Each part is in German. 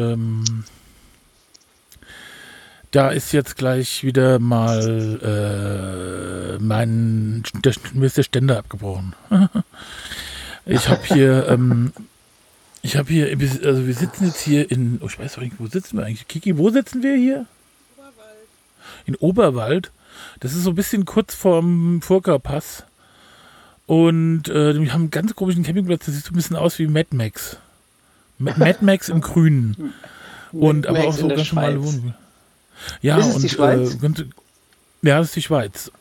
ähm, da ist jetzt gleich wieder mal äh, mein der, mir ist der Ständer abgebrochen. ich habe hier, ähm, ich habe hier, also wir sitzen jetzt hier in, oh, ich weiß doch nicht, wo sitzen wir eigentlich? Kiki, wo sitzen wir hier? In Oberwald. Das ist so ein bisschen kurz vorm Furka-Pass. Und äh, wir haben einen ganz komischen Campingplatz, das sieht so ein bisschen aus wie Mad Max. Ma- Mad Max im Grünen. Und aber Max auch so in ganz normale. Wohnungen. Ja, Ist und die Schweiz? Äh, ja, das ist die Schweiz.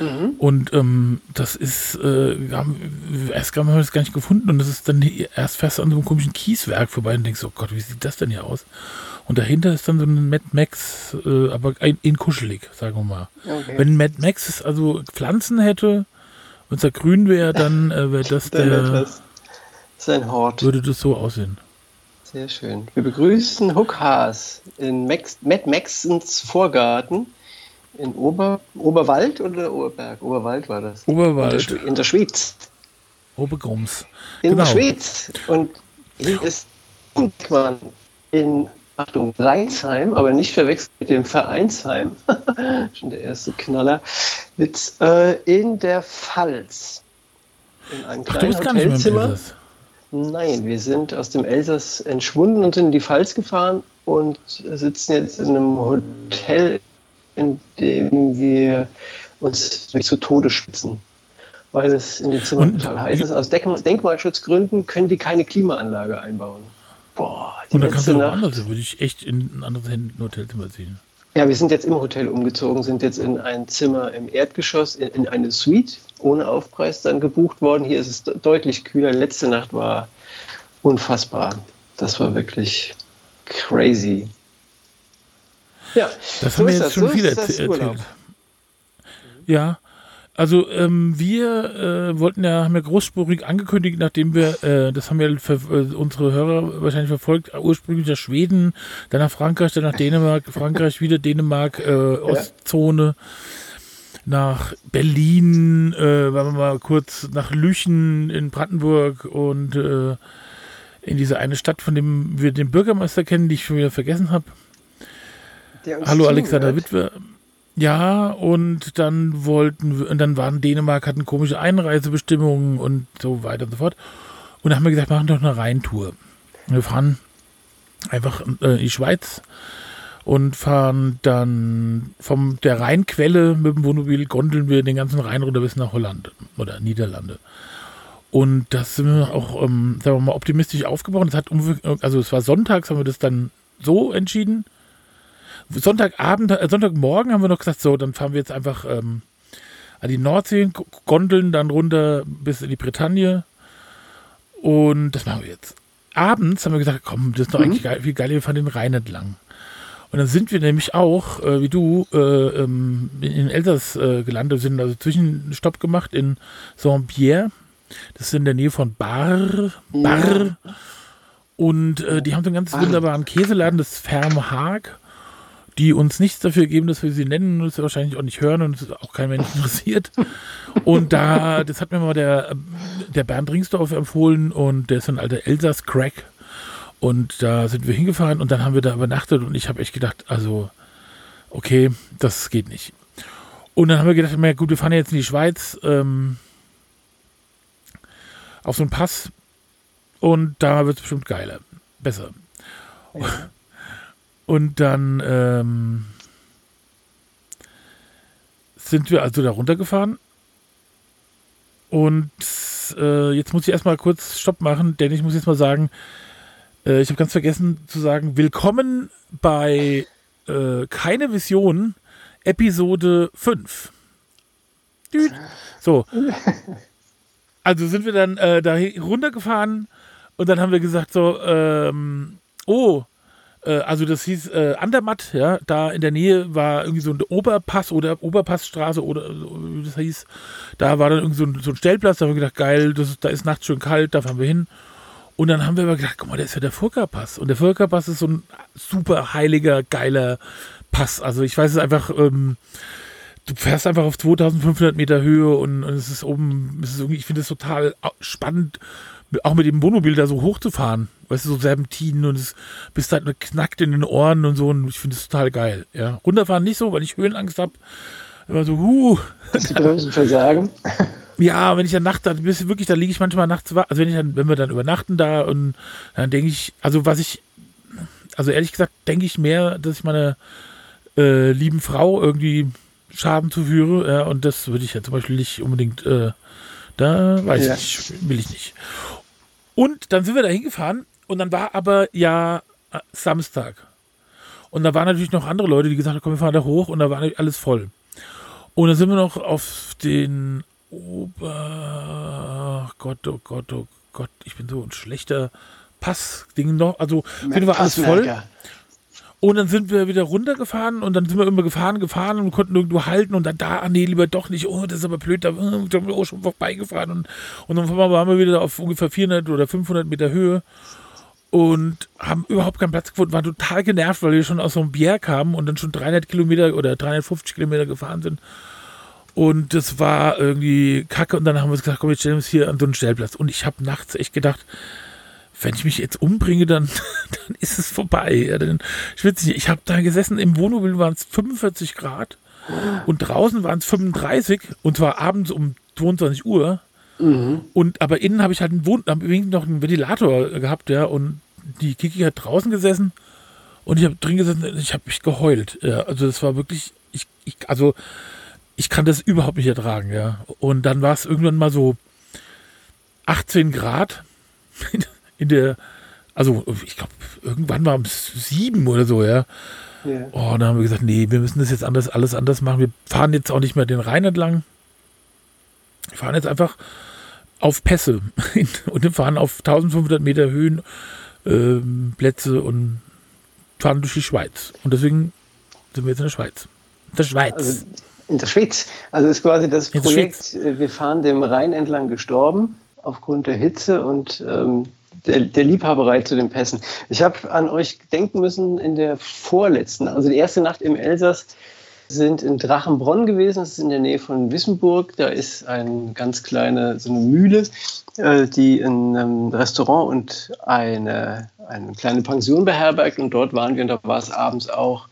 Mhm. Und ähm, das ist, äh, wir haben, erst haben wir das gar nicht gefunden und das ist dann erst fest an so einem komischen Kieswerk vorbei und denkst, oh Gott, wie sieht das denn hier aus? Und dahinter ist dann so ein Mad Max, äh, aber ein, in kuschelig, sagen wir mal. Okay. Wenn Mad Max also Pflanzen hätte und es grün wäre, dann äh, wäre das Dann der, das sein Hort. würde das so aussehen. Sehr schön. Wir begrüßen Huck Haas in Max, Matt Maxens Vorgarten in Ober, Oberwald oder Oberberg? Oberwald war das. In der, Oberwald, in der Schweiz. Obergrums. In Genau. der Schweiz. Und hier ist man in, Achtung, Reinsheim, aber nicht verwechselt mit dem Vereinsheim. Schon der erste Knaller. Mit, äh, in der Pfalz. In einem Ach, du kleinen bist gar nicht mehr im Hotelzimmer. Nein, wir sind aus dem Elsass entschwunden und sind in die Pfalz gefahren und sitzen jetzt in einem Hotel, in dem wir uns zu Tode schwitzen. Weil es in den Zimmern total heiß ist. Aus Denk Denkmalschutzgründen können die keine Klimaanlage einbauen. Boah, die Und dann kannst du noch anders, würde ich echt in ein anderes Hotelzimmer ziehen. Ja, wir sind jetzt im Hotel umgezogen, sind jetzt in ein Zimmer im Erdgeschoss, in, in eine Suite ohne Aufpreis dann gebucht worden. Hier ist es de- deutlich kühler. Letzte Nacht war unfassbar. Das war wirklich crazy. Ja, Das so haben wir jetzt das. schon so viel Urlaub. erzählt. Ja, also ähm, wir äh, wollten ja, haben ja großspurig angekündigt, nachdem wir, äh, das haben ja äh, unsere Hörer wahrscheinlich verfolgt, ursprünglich nach Schweden, dann nach Frankreich, dann nach Dänemark, Frankreich, wieder Dänemark, äh, Ostzone, nach Berlin, äh, waren wir mal kurz nach Lüchen in Brandenburg und äh, in diese eine Stadt, von dem wir den Bürgermeister kennen, die ich schon wieder vergessen habe. Hallo Alexander zuhört. Witwe. Ja, und dann wollten wir, und dann waren Dänemark, hatten komische Einreisebestimmungen und so weiter und so fort. Und dann haben wir gesagt, machen doch eine Rheintour. Wir fahren einfach äh, in die Schweiz und fahren dann vom der Rheinquelle mit dem Wohnmobil, gondeln wir den ganzen Rhein runter bis nach Holland oder Niederlande. Und das sind wir auch, ähm, sagen wir mal, optimistisch aufgebaut. Es hat also es war sonntags, haben wir das dann so entschieden. Sonntagabend, äh, Sonntagmorgen haben wir noch gesagt, so, dann fahren wir jetzt einfach ähm, an die Nordsee, gondeln dann runter bis in die Bretagne. Und das machen wir jetzt. Abends haben wir gesagt, komm, das ist doch eigentlich geil, viel geiler, wir fahren den Rhein entlang. Und dann sind wir nämlich auch, äh, wie du, äh, ähm, in Elsass äh, gelandet, sind also Zwischenstopp gemacht in Saint-Pierre. Das ist in der Nähe von Bar. Bar. Und äh, die haben so einen ganz wunderbaren Käseladen, das Ferme Haag, die uns nichts dafür geben, dass wir sie nennen und es wahrscheinlich auch nicht hören und es ist auch kein Mensch interessiert. Und da, das hat mir mal der, ähm, der Bernd Ringsdorf empfohlen und der ist ein alter Elsass-Crack. Und da sind wir hingefahren und dann haben wir da übernachtet und ich habe echt gedacht, also, okay, das geht nicht. Und dann haben wir gedacht, na gut, wir fahren jetzt in die Schweiz ähm, auf so einen Pass und da wird es bestimmt geiler, besser. Und dann ähm, sind wir also da runtergefahren. Und äh, jetzt muss ich erstmal kurz Stopp machen, denn ich muss jetzt mal sagen, äh, ich habe ganz vergessen zu sagen, willkommen bei äh, Keine Vision, Episode 5. Düt. So. Also sind wir dann äh, da runtergefahren und dann haben wir gesagt so, ähm, oh, äh, also das hieß äh, Andermatt, ja, da in der Nähe war irgendwie so ein Oberpass oder Oberpassstraße oder wie das hieß. Da war dann irgendwie so ein, so ein Stellplatz, da haben wir gedacht, geil, das da ist nachts schön kalt, da fahren wir hin. Und dann haben wir aber gedacht, guck mal, da ist ja der Furka-Pass. Und der Furka-Pass ist so ein super heiliger, geiler Pass. Also ich weiß es einfach, ähm, du fährst einfach auf 2500 Meter Höhe und, und es ist oben, es ist irgendwie, ich finde es total spannend, auch mit dem Wohnmobil da so hochzufahren, weißt du, so Serpentinen und es bist halt knackt in den Ohren und so und ich finde es total geil, ja. Runterfahren nicht so, weil ich Höhenangst habe. Immer so, huh. Das ist die Versagen. Ja, wenn ich dann nachts, dann bist wirklich, da liege ich manchmal nachts wach. Also wenn ich dann, wenn wir dann übernachten da und dann denke ich, also was ich, also ehrlich gesagt, denke ich mehr, dass ich meine äh, lieben Frau irgendwie Schaden zuführe. Ja, und das würde ich ja zum Beispiel nicht unbedingt, äh, da weiß ja. ich nicht, will ich nicht. Und dann sind wir da hingefahren und dann war aber ja äh, Samstag. Und da waren natürlich noch andere Leute, die gesagt haben, komm, wir fahren da hoch und da war alles voll. Und dann sind wir noch auf den Ober. Gott, oh Gott, oh Gott, ich bin so ein schlechter Pass-Ding noch. Also, finde war alles voll. Und dann sind wir wieder runtergefahren und dann sind wir immer gefahren, gefahren und konnten irgendwo halten und dann da, ah, nee, lieber doch nicht, oh, das ist aber blöd, da, da sind wir auch schon vorbeigefahren und, und dann waren wir wieder auf ungefähr 400 oder 500 Meter Höhe und haben überhaupt keinen Platz gefunden, waren total genervt, weil wir schon aus so einem Bier kamen und dann schon 300 Kilometer oder 350 Kilometer gefahren sind und das war irgendwie kacke. Und dann haben wir gesagt, komm, jetzt stellen wir uns hier an so einen Stellplatz. Und ich habe nachts echt gedacht, wenn ich mich jetzt umbringe, dann, dann ist es vorbei. Ja, dann, ich nicht, ich habe da gesessen, im Wohnmobil waren es 45 Grad und draußen waren es 35 und zwar abends um 22 Uhr. Mhm. Und aber innen habe ich halt einen Wohn noch einen Ventilator gehabt, ja, und die Kiki hat draußen gesessen und ich habe drin gesessen, ich habe mich geheult. Ja, also das war wirklich, ich, ich also ich kann das überhaupt nicht ertragen, ja. Und dann war es irgendwann mal so 18 Grad in der, also ich glaube, irgendwann war es sieben oder so, ja. Yeah. Oh, dann haben wir gesagt, nee, wir müssen das jetzt anders, alles anders machen. Wir fahren jetzt auch nicht mehr den Rhein entlang. Wir fahren jetzt einfach auf Pässe und wir fahren auf 1500 Meter Höhen ähm, Plätze und fahren durch die Schweiz. Und deswegen sind wir jetzt in der Schweiz. In der Schweiz. Also in der Schweiz. Also ist quasi das Projekt, äh, wir fahren dem Rhein entlang gestorben aufgrund der Hitze und ähm, der, der, Liebhaberei zu den Pässen. Ich habe an euch denken müssen in der vorletzten, also die erste Nacht im Elsass, sind in Drachenbronn gewesen, das ist in der Nähe von Wissenburg. Da ist eine ganz kleine so eine Mühle, äh, die ein ähm, Restaurant und eine, eine kleine Pension beherbergt. Und dort waren wir und da war es abends auch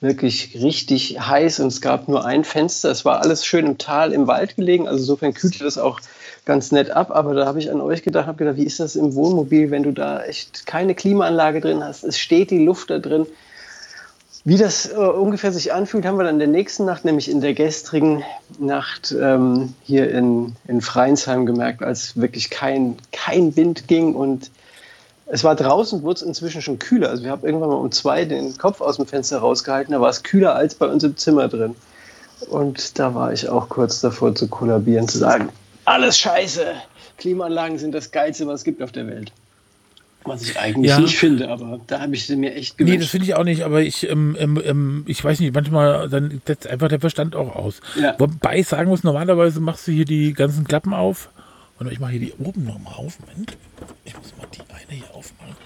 wirklich richtig heiß und es gab nur ein Fenster. Es war alles schön im Tal, im Wald gelegen. Also insofern kühlte das auch ganz nett ab. Aber da habe ich an euch gedacht, habe gedacht, wie ist das im Wohnmobil, wenn du da echt keine Klimaanlage drin hast? Es steht die Luft da drin. Wie das äh, ungefähr sich anfühlt, haben wir dann in der nächsten Nacht, nämlich in der gestrigen Nacht ähm, hier in, in Freinsheim gemerkt, als wirklich kein, kein Wind ging und es war draußen, wurde es inzwischen schon kühler. Also wir haben irgendwann mal um zwei den Kopf aus dem Fenster rausgehalten, da war es kühler als bei uns im Zimmer drin. Und da war ich auch kurz davor zu kollabieren, zu sagen, alles scheiße, Klimaanlagen sind das Geilste, was es gibt auf der Welt. Was ich eigentlich ja. nicht finde, aber da habe ich sie mir echt gewünscht. Nee, das finde ich auch nicht, aber ich, ähm, ähm, ähm, ich weiß nicht, manchmal dann setzt einfach der Verstand auch aus. Ja. Wobei ich sagen muss, normalerweise machst du hier die ganzen Klappen auf und ich mache hier die oben nochmal auf. Moment. Ich muss mal hier aufmachen.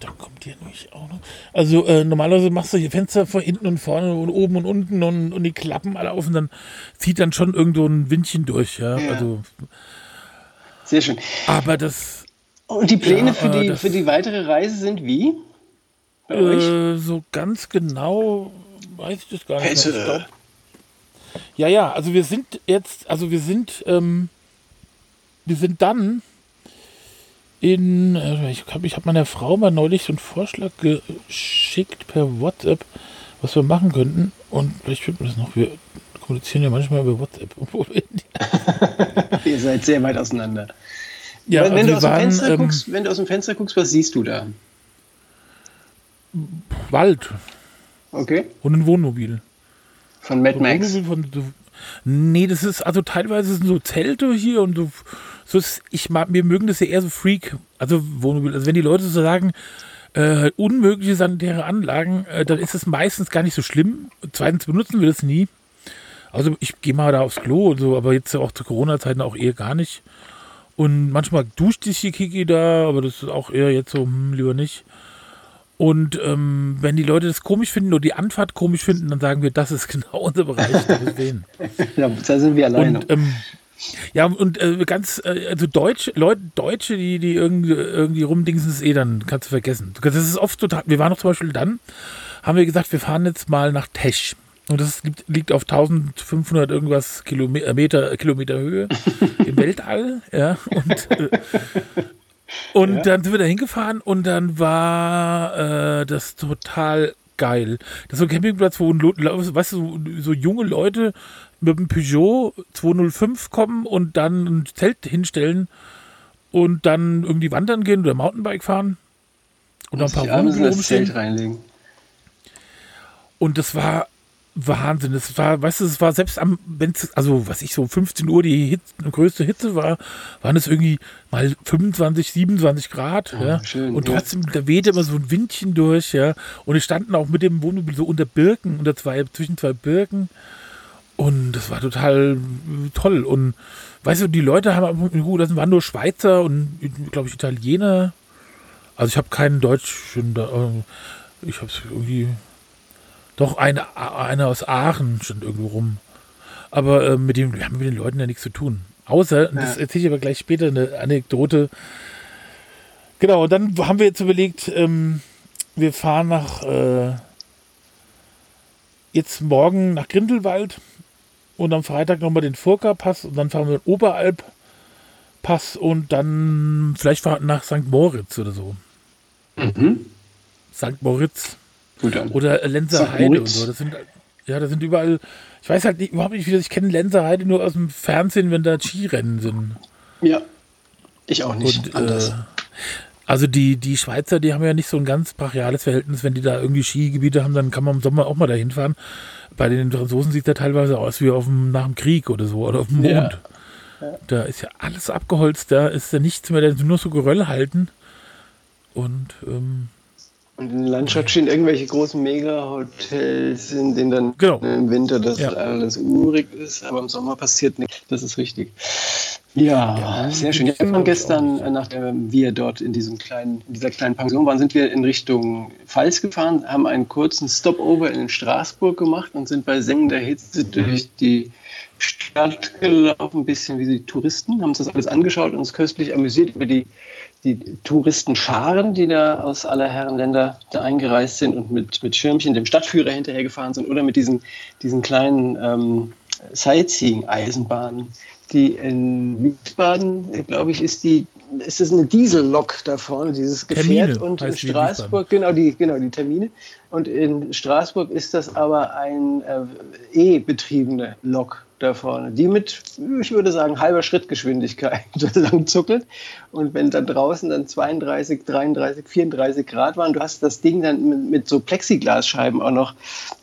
Dann kommt hier nämlich auch noch. Also äh, normalerweise machst du hier Fenster von hinten und vorne und oben und unten und, und die Klappen alle auf und dann zieht dann schon irgendwo ein Windchen durch. Ja, ja. also. Sehr schön. Aber das. Und die Pläne ja, für, die, das, für die weitere Reise sind wie? Bei äh, euch? So ganz genau weiß ich das gar nicht. Mehr. Ich glaub, ja, ja, also wir sind jetzt, also wir sind. Ähm, wir sind dann in, äh, ich habe ich hab meiner Frau mal neulich so einen Vorschlag geschickt per WhatsApp, was wir machen könnten. Und vielleicht finden wir das noch. Wir kommunizieren ja manchmal über WhatsApp. Ihr seid sehr weit auseinander. Ja, wenn, wenn, du aus waren, Fenster ähm, guckst, wenn du aus dem Fenster guckst, was siehst du da? Wald. Okay. Und ein Wohnmobil. Von Mad Max. Von, nee, das ist, also teilweise sind so Zelte hier und so ist, ich mag, wir mögen das ja eher so Freak, also Wohnmobil. Also wenn die Leute so sagen, äh, unmögliche sanitäre Anlagen, äh, dann ist es meistens gar nicht so schlimm. Zweitens benutzen wir das nie. Also ich gehe mal da aufs Klo und so, aber jetzt auch zu Corona-Zeiten auch eher gar nicht. Und manchmal duscht sich die Kiki da, aber das ist auch eher jetzt so, hm, lieber nicht. Und ähm, wenn die Leute das komisch finden oder die Anfahrt komisch finden, dann sagen wir, das ist genau unser Bereich. ja, da sind wir alleine. Und, ähm, Ja, und äh, ganz, äh, also Deutsche, Leute, Deutsche, die, die irgendwie, irgendwie rumdingsen, ist eh dann, kannst du vergessen. Das ist oft total, wir waren noch zum Beispiel dann, haben wir gesagt, wir fahren jetzt mal nach Tesch. Und das liegt, liegt auf 1500 irgendwas Kilometer, Kilometer Höhe im Weltall. Ja, und, äh, und ja. dann sind wir da hingefahren und dann war äh, das total geil. Das ist so ein Campingplatz, wo, weißt du, so junge Leute mit dem Peugeot 205 kommen und dann ein Zelt hinstellen und dann irgendwie wandern gehen oder Mountainbike fahren. Und, und ein paar Wohnungen Zelt reinlegen. Und das war Wahnsinn. Es war, weißt du, es war selbst am, wenn es, also was ich so 15 Uhr die Hitze, größte Hitze war, waren es irgendwie mal 25, 27 Grad, oh, ja. Schön, und trotzdem, ja. da wehte immer so ein Windchen durch, ja. Und wir standen auch mit dem Wohnmobil so unter Birken, unter zwei, zwischen zwei Birken. Und das war total toll. Und weißt du, die Leute haben, gut, das waren nur Schweizer und, glaube ich, Italiener. Also ich habe keinen Deutschen da, äh, ich habe es irgendwie doch, eine, eine aus Aachen stand irgendwo rum. Aber äh, mit dem, wir haben mit den Leuten ja nichts zu tun. Außer, ja. das erzähle ich aber gleich später, eine Anekdote. Genau, dann haben wir jetzt überlegt, ähm, wir fahren nach äh, jetzt morgen nach Grindelwald und am Freitag nochmal den Furka-Pass und dann fahren wir den Oberalp-Pass und dann vielleicht nach St. Moritz oder so. Mhm. St. Moritz. Oder Lenzer Heide und so. Das sind, ja, das sind überall. Ich weiß halt nicht, überhaupt nicht, wie das. Ich kenne Lenzer Heide nur aus dem Fernsehen, wenn da Skirennen sind. Ja. Ich auch nicht. Und, anders. Äh, also die, die Schweizer, die haben ja nicht so ein ganz brachiales Verhältnis. Wenn die da irgendwie Skigebiete haben, dann kann man im Sommer auch mal dahin fahren. Bei den Franzosen sieht das teilweise aus wie auf dem, nach dem Krieg oder so oder auf dem Mond. Ja. Ja. Da ist ja alles abgeholzt, da ist ja nichts mehr, da sind nur so Geröll halten. Und ähm, und in der Landschaft stehen irgendwelche großen Mega-Hotels, in denen dann genau. im Winter das ja. alles urig ist, aber im Sommer passiert nichts. Das ist richtig. Ja, ja sehr schön. Ja, wir gestern, äh, nachdem wir dort in, diesem kleinen, in dieser kleinen Pension waren, sind wir in Richtung Pfalz gefahren, haben einen kurzen Stopover in Straßburg gemacht und sind bei sengender Hitze durch die Stadt gelaufen, ein bisschen wie die Touristen, haben uns das alles angeschaut und uns köstlich amüsiert über die die Touristenscharen, die da aus aller Herren Länder da eingereist sind und mit, mit Schirmchen dem Stadtführer hinterhergefahren sind oder mit diesen, diesen kleinen ähm, Sightseeing-Eisenbahnen, die in Wiesbaden, glaube ich, ist die ist das eine Diesellok da vorne, dieses Gefährt Termine, und in Straßburg, genau die, genau die Termine. Und in Straßburg ist das aber ein äh, E-betriebene Lok da vorne, die mit, ich würde sagen, halber Schrittgeschwindigkeit lang zuckelt. Und wenn da draußen dann 32, 33, 34 Grad waren, du hast das Ding dann mit, mit so Plexiglasscheiben auch noch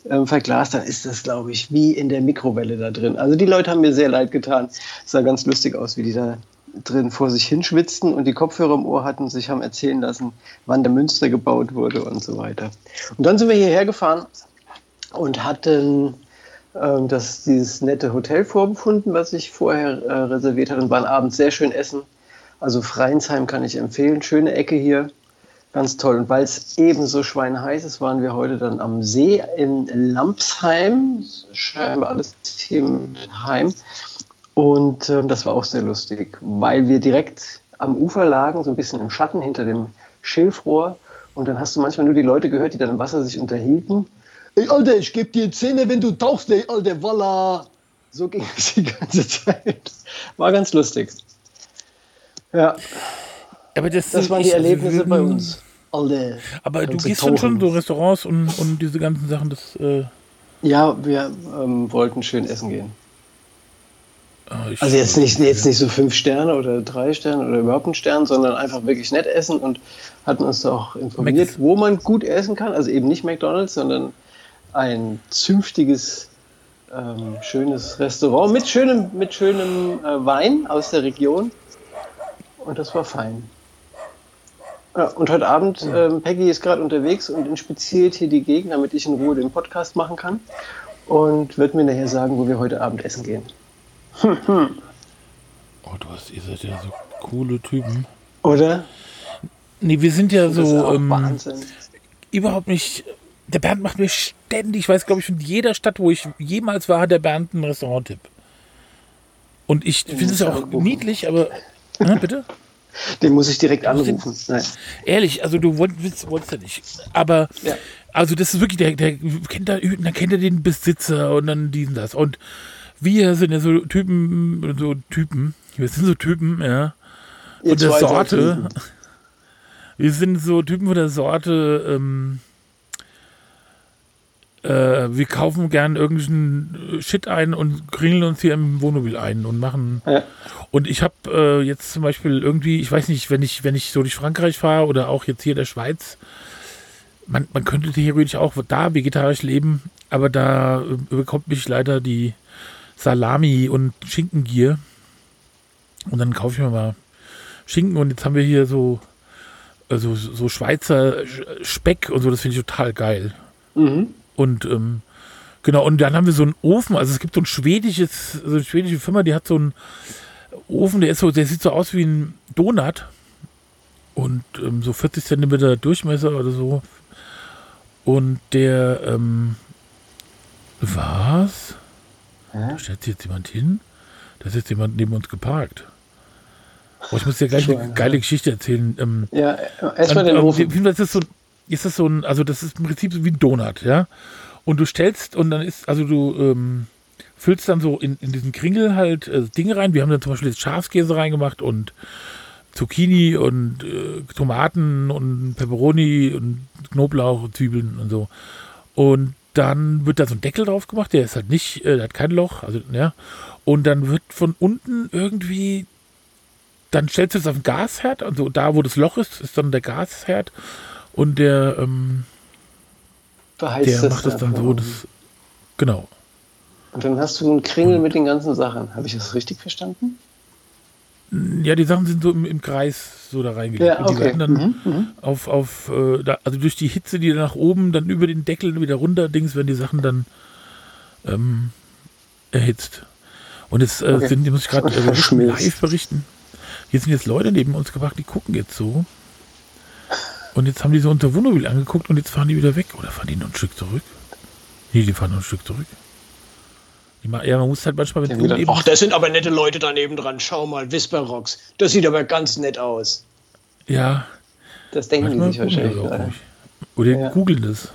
äh, verglast, dann ist das, glaube ich, wie in der Mikrowelle da drin. Also die Leute haben mir sehr leid getan. Es sah ganz lustig aus, wie die da drin vor sich hinschwitzten und die Kopfhörer im Ohr hatten, sich haben erzählen lassen, wann der Münster gebaut wurde und so weiter. Und dann sind wir hierher gefahren und hatten ähm, das, dieses nette Hotel vorgefunden, was ich vorher äh, reserviert hatte und waren abends sehr schön essen. Also Freinsheim kann ich empfehlen. Schöne Ecke hier. Ganz toll. Und weil es ebenso schweineheiß ist, waren wir heute dann am See in Lampsheim. Scheinbar alles Heim. Und äh, das war auch sehr lustig, weil wir direkt am Ufer lagen, so ein bisschen im Schatten hinter dem Schilfrohr. Und dann hast du manchmal nur die Leute gehört, die dann im Wasser sich unterhielten. Ey, Alter, ich geb dir Zähne, wenn du tauchst, ey, Alter, voila. So ging es die ganze Zeit. War ganz lustig. Ja. Aber das, das waren die Erlebnisse würden, bei uns. Alter. Aber du gehst dann schon so Restaurants und, und diese ganzen Sachen, das. Äh ja, wir ähm, wollten schön essen gehen. Ah, also jetzt nicht, jetzt nicht so fünf Sterne oder drei Sterne oder überhaupt einen Stern, sondern einfach wirklich nett essen und hatten uns auch informiert, Max. wo man gut essen kann. Also eben nicht McDonalds, sondern ein zünftiges, ähm, schönes Restaurant mit schönem, mit schönem äh, Wein aus der Region. Und das war fein. Ja, und heute Abend, ähm, Peggy ist gerade unterwegs und inspiziert hier die Gegend, damit ich in Ruhe den Podcast machen kann. Und wird mir nachher sagen, wo wir heute Abend essen gehen. Oh, du hast, ihr seid ja so coole Typen. Oder? Nee, wir sind ja so ähm, überhaupt nicht der Bernd macht mir ständig, ich weiß glaube ich von jeder Stadt, wo ich jemals war, hat der Bernd einen Restaurant-Tipp. Und ich finde es auch anrufen. niedlich, aber. Na, bitte? Den muss ich direkt anrufen. Nein. Ehrlich, also du wolltest, wolltest ja nicht. Aber, Ja. also das ist wirklich, der, der kennt da, dann kennt er den Besitzer und dann diesen das. Und wir sind ja so Typen, so Typen, wir sind so Typen, ja. Von der Sorte. Wir sind so Typen von der Sorte, ähm, äh, wir kaufen gern irgendeinen Shit ein und kringeln uns hier im Wohnmobil ein und machen. Ja. Und ich habe äh, jetzt zum Beispiel irgendwie, ich weiß nicht, wenn ich, wenn ich so durch Frankreich fahre oder auch jetzt hier in der Schweiz, man, man könnte theoretisch auch da vegetarisch leben, aber da äh, bekommt mich leider die Salami und Schinkengier. Und dann kaufe ich mir mal Schinken und jetzt haben wir hier so, also so Schweizer Sch- Speck und so, das finde ich total geil. Mhm. Und ähm, genau, und dann haben wir so einen Ofen, also es gibt so ein schwedisches, so eine schwedische Firma, die hat so einen Ofen, der ist so, der sieht so aus wie ein Donut und ähm, so 40 Zentimeter Durchmesser oder so. Und der, ähm, was? Da stellt sich jetzt jemand hin? Da ist jetzt jemand neben uns geparkt. Oh, ich muss dir gleich eine geile Geschichte erzählen. Ähm, Ja, erstmal und, den ähm, Ofen. Das ist so, ein- ist das so ein, also das ist im Prinzip so wie ein Donut, ja. Und du stellst und dann ist, also du ähm, füllst dann so in, in diesen Kringel halt äh, Dinge rein. Wir haben dann zum Beispiel jetzt Schafskäse reingemacht und Zucchini und äh, Tomaten und Peperoni und Knoblauch und Zwiebeln und so. Und dann wird da so ein Deckel drauf gemacht, der ist halt nicht, äh, der hat kein Loch, also ja. Und dann wird von unten irgendwie, dann stellst du es auf den Gasherd, also da, wo das Loch ist, ist dann der Gasherd und der, ähm, der macht das dann so, das, genau. Und dann hast du einen Kringel mit den ganzen Sachen. Habe ich das richtig verstanden? Ja, die Sachen sind so im, im Kreis so da reingelegt. Ja, Und die okay. werden dann Mhm, mhm. auf, auf äh, da, also durch die Hitze, die nach oben, dann über den Deckel wieder runter, Dings, werden die Sachen dann ähm, erhitzt. Und jetzt äh, Okay. sind, die muss ich gerade äh, live berichten. Hier sind jetzt Leute neben uns gebracht, die gucken jetzt so. Und jetzt haben die so unser Wohnmobil angeguckt und jetzt fahren die wieder weg. Oder fahren die noch ein Stück zurück? Nee, die fahren noch ein Stück zurück. Ja, man muss halt manchmal mit Uneben- Ach, das sind aber nette Leute daneben dran. Schau mal, Whisper-Rocks. Das sieht aber ganz nett aus. Ja, Das denken die manchmal sich die wahrscheinlich auch gerade. ruhig. Oder Ja. googeln das.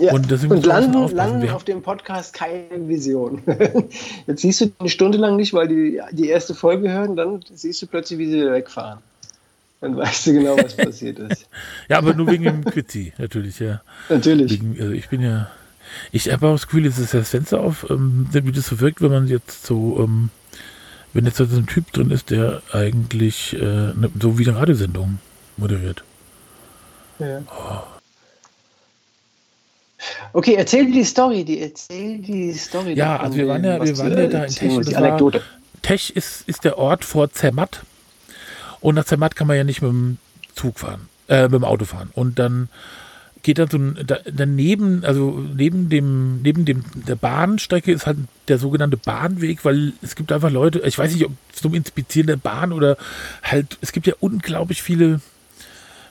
Ja. Und Und, landen, landen auf dem Podcast keine Vision. Jetzt siehst du eine Stunde lang nicht, weil die die erste Folge hören, dann siehst du plötzlich, wie sie wieder wegfahren. Dann weißt du genau, was passiert ist. Ja, aber nur wegen dem Quizzi, natürlich, ja. Natürlich. Wegen, also ich bin ja. Ich habe auch das Gefühl, jetzt ist das Fenster auf, ähm, wie das so wirkt, wenn man jetzt so, ähm, wenn jetzt so ein Typ drin ist, der eigentlich äh, ne, so wie eine Radiosendung moderiert. Ja. Okay, erzähl die Story, die erzähl die Story. Ja, also wir waren ja- wir waren ja da in wolltest, Die das war- Anekdote. Tech ist, ist der Ort vor Zermatt. Und nach Zermatt kann man ja nicht mit dem Zug fahren, äh, mit dem Auto fahren. Und dann geht dann so ein, da, daneben, also neben dem, neben dem, der Bahnstrecke ist halt der sogenannte Bahnweg, weil es gibt einfach Leute, ich weiß nicht, ob zum Inspizieren der Bahn oder halt, es gibt ja unglaublich viele